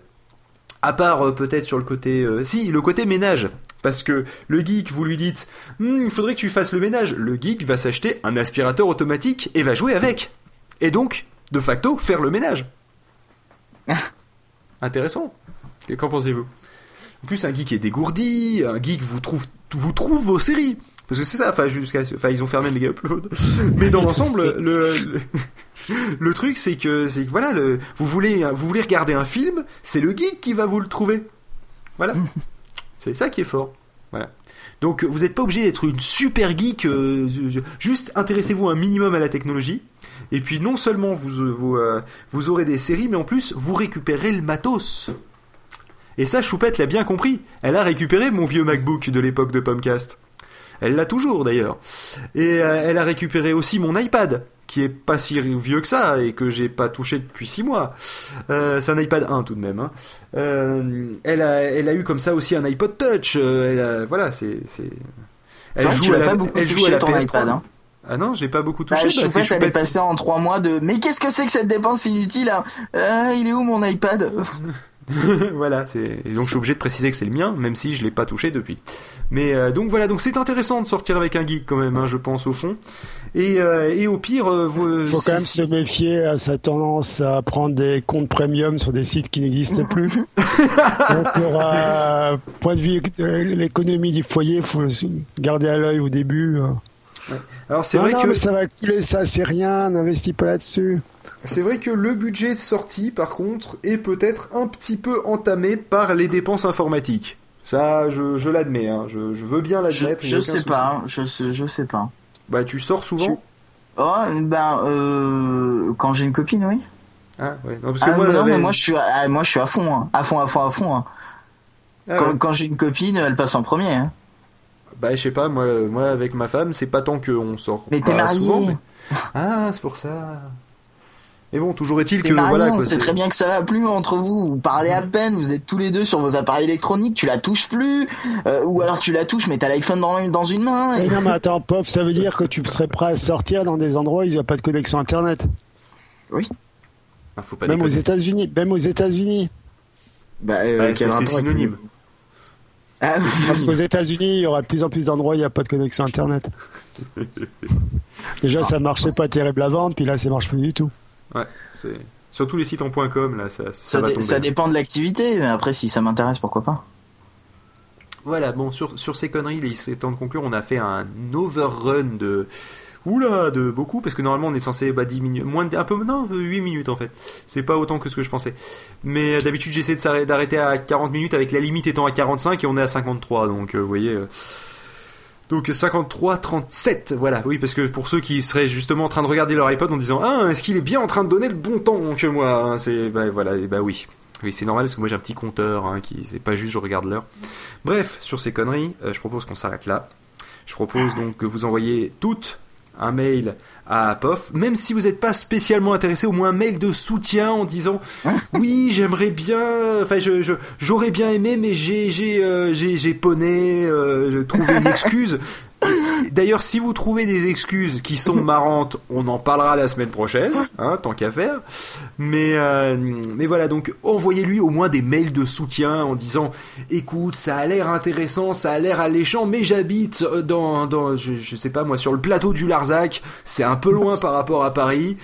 À part euh, peut-être sur le côté... euh, si, le côté ménage. Parce que le geek, vous lui dites, Hmm, il faudrait que tu fasses le ménage. Le geek va s'acheter un aspirateur automatique et va jouer avec. Et donc, de facto, faire le ménage. Intéressant. Qu'en pensez-vous? En plus, un geek est dégourdi, un geek vous trouve, vous trouve vos séries. Parce que c'est ça, enfin, jusqu'à, enfin, ils ont fermé Mega Upload. Mais dans l'ensemble, le, le, le truc, c'est que, c'est que voilà, le, vous voulez, vous voulez regarder un film, c'est le geek qui va vous le trouver. Voilà. C'est ça qui est fort. Voilà. Donc, vous n'êtes pas obligé d'être une super geek, euh, juste intéressez-vous un minimum à la technologie. Et puis, non seulement vous, euh, vous, euh, vous aurez des séries, mais en plus, vous récupérez le matos. Et ça, Choupette l'a bien compris. Elle a récupéré mon vieux MacBook de l'époque de Pomcast. Elle l'a toujours d'ailleurs. Et elle a récupéré aussi mon iPad, qui est pas si vieux que ça et que j'ai pas touché depuis 6 mois. Euh, c'est un iPad 1 tout de même. hein. Euh, elle, a, elle a eu comme ça aussi un iPod Touch. euh, elle a- voilà, c'est. vrai à la, pas beaucoup elle joue à la ton PS3. iPad. Hein. Ah non, j'ai pas beaucoup Bah, touché. bah, Choupette, c'est elle est passée en trois mois de. Mais qu'est-ce que c'est que cette dépense inutile hein? Ah, Il est où mon iPad? voilà, c'est donc je suis obligé de préciser que c'est le mien, même si je l'ai pas touché depuis. Mais euh, donc voilà, donc c'est intéressant de sortir avec un geek quand même, hein, je pense au fond. Et, euh, et au pire, euh, vous, faut si- quand même si- se méfier à sa tendance à prendre des comptes premium sur des sites qui n'existent plus. Donc, aura, point de vue de l'économie du foyer, il faut le garder à l'œil au début. Alors c'est vrai non, que mais ça va couler, ça, c'est rien, n'investis pas là-dessus. C'est vrai que le budget de sortie, par contre, est peut-être un petit peu entamé par les dépenses informatiques. Ça, je, je l'admets, hein, je, je veux bien l'admettre. je sais pas, hein, je sais, je sais pas. Bah tu sors souvent. Oh, ben, euh, quand j'ai une copine, oui. Ah ouais. Non parce que Ah, moi, non, j'avais- mais moi je suis, à, ah, moi je suis à fond, hein. à fond, à fond, à fond. hein. Ah quand ouais. quand j'ai une copine, elle passe en premier. Bah je sais pas, moi, moi avec ma femme, c'est pas tant qu'on sort Mais t'es marié. souvent. mais- Ah c'est pour ça. Mais bon, toujours est-il que voilà on quoi. sait c'est- très bien que ça va plus entre vous. Vous parlez à peine, vous êtes tous les deux sur vos appareils électroniques, tu la touches plus, euh, ou alors tu la touches mais t'as l'iPhone dans, dans une main. et- Mais non, mais attends, pof, ça veut dire que tu serais prêt à sortir dans des endroits où il n'y a pas de connexion internet. Ah, faut pas Même aux. États-Unis, même aux États-Unis. Bah, euh, Bah, c'est c'est synonyme. Ah, Parce qu'aux États-Unis, il y aura de plus en plus d'endroits où il n'y a pas de connexion internet. Déjà, ça marchait pas terrible avant, puis là, ça marche plus du tout. Ouais, c'est sur tous les sites en .com là, ça, ça, ça, va dé- tomber. ça dépend de l'activité, mais après si ça m'intéresse, pourquoi pas. Voilà, bon, sur, sur ces conneries, il est temps de conclure. On a fait un overrun de. Oula, de beaucoup, parce que normalement on est censé bah, 10 minutes, moins de, un peu, non, 8 minutes en fait. C'est pas autant que ce que je pensais. Mais euh, d'habitude j'essaie de s'arrêter- d'arrêter à 40 minutes avec la limite étant à 45 et on est à 53, donc euh, vous voyez. euh, donc 53, 37, voilà, oui, parce que pour ceux qui seraient justement en train de regarder leur iPod en disant Ah, est-ce qu'il est bien en train de donner le bon temps que moi hein, C'est, bah voilà, et bah oui. Oui, c'est normal parce que moi j'ai un petit compteur, hein, qui c'est pas juste je regarde l'heure. Bref, sur ces conneries, euh, je propose qu'on s'arrête là. Je propose donc que vous envoyez toutes un mail à POF, même si vous n'êtes pas spécialement intéressé, au moins un mail de soutien en disant oui, j'aimerais bien, enfin je, je- j'aurais bien aimé, mais j'ai j'ai euh, j'ai j'ai poney, euh, j'ai trouvé une excuse. D'ailleurs, si vous trouvez des excuses qui sont marrantes, on en parlera la semaine prochaine, hein, tant qu'à faire. Mais, euh, mais voilà, donc envoyez-lui au moins des mails de soutien en disant, écoute, ça a l'air intéressant, ça a l'air alléchant, mais j'habite dans, dans je, je, sais pas moi, sur le plateau du Larzac, c'est un peu loin par rapport à Paris,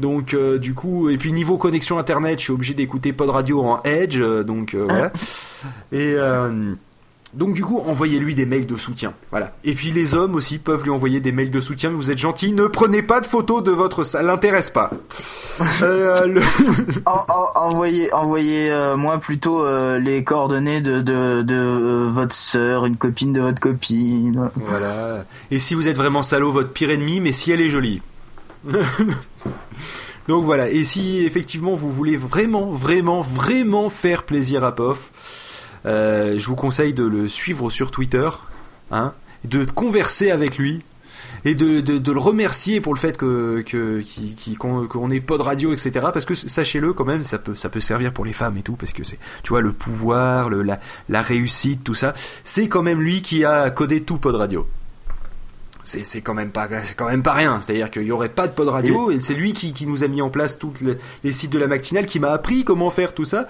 donc euh, du coup, et puis niveau connexion internet, je suis obligé d'écouter Pod Radio en Edge, euh, donc voilà. Et donc du coup, envoyez-lui des mails de soutien. Voilà. Et puis les hommes aussi peuvent lui envoyer des mails de soutien. Vous êtes gentils, ne prenez pas de photos de votre ça l'intéresse pas. euh, le... envoyez, envoyez euh, moi plutôt euh, les coordonnées de de, de votre sœur, une copine de votre copine. Voilà. Et si vous êtes vraiment salaud, votre pire ennemi, mais si elle est jolie. Donc voilà. Et si effectivement vous voulez vraiment, vraiment, vraiment faire plaisir à Pof euh, je vous conseille de le suivre sur Twitter, hein, de converser avec lui et de, le remercier pour le fait que qu'on qu pas de radio etc parce que sachez-le quand même ça peut ça peut servir pour les femmes et tout parce que c'est tu vois le pouvoir la, la réussite tout ça c'est quand même lui qui a codé tout pod radio c'est c'est quand même pas c'est quand même pas rien. C'est à dire qu'il y aurait pas de pod radio et, c'est lui qui, qui nous a mis en place tous les, les, sites de la matinale qui m'a appris comment faire tout ça.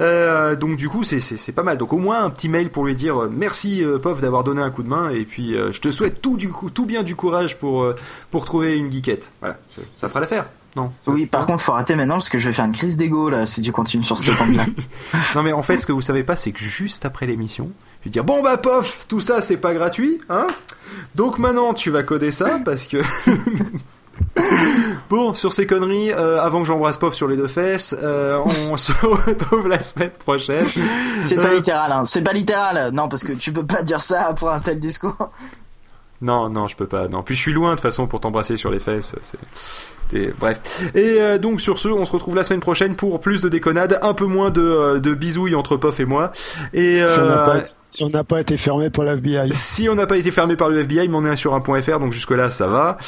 Euh, donc du coup c'est c'est pas mal. Donc au moins un petit mail pour lui dire euh, merci euh, Pof d'avoir donné un coup de main. Et puis euh, je te souhaite tout du coup tout bien du courage pour pour trouver une geekette. Voilà. Ça fera l'affaire. Non. Oui, par contre, faut arrêter maintenant parce que je vais faire une crise d'ego là si tu continues sur ce point-là. non, mais en fait, ce que vous savez pas, c'est que juste après l'émission, je vais dire bon bah pof, tout ça c'est pas gratuit, hein Donc maintenant tu vas coder ça parce que. bon, sur ces conneries, euh, avant que j'embrasse Pof sur les deux fesses, euh, on se retrouve la semaine prochaine. C'est pas littéral, hein. C'est pas littéral. Non, parce que tu peux pas dire ça pour un tel discours. Non, non, je peux pas. Non, puis je suis loin de toute façon pour t'embrasser sur les fesses. Et, bref. Et euh, donc sur ce, on se retrouve la semaine prochaine pour plus de déconnades, un peu moins de, euh, de bisouilles entre Pof et moi. Et si on n'a pas, si on pas, été fermé par l'FBI. Si on n'a pas été fermé par le FBI, mais on est sur un point .fr, donc jusque là ça va.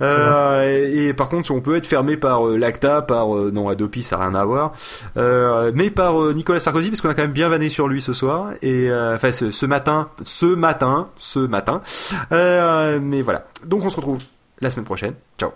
Euh, et, et, par contre, on peut être fermé par euh, l'ACTA, par non Adopi, ça n'a rien à voir, mais par Nicolas Sarkozy, parce qu'on a quand même bien vanné sur lui ce soir. Et enfin ce, ce, matin, ce matin, ce matin. mais voilà. Donc on se retrouve la semaine prochaine. Ciao.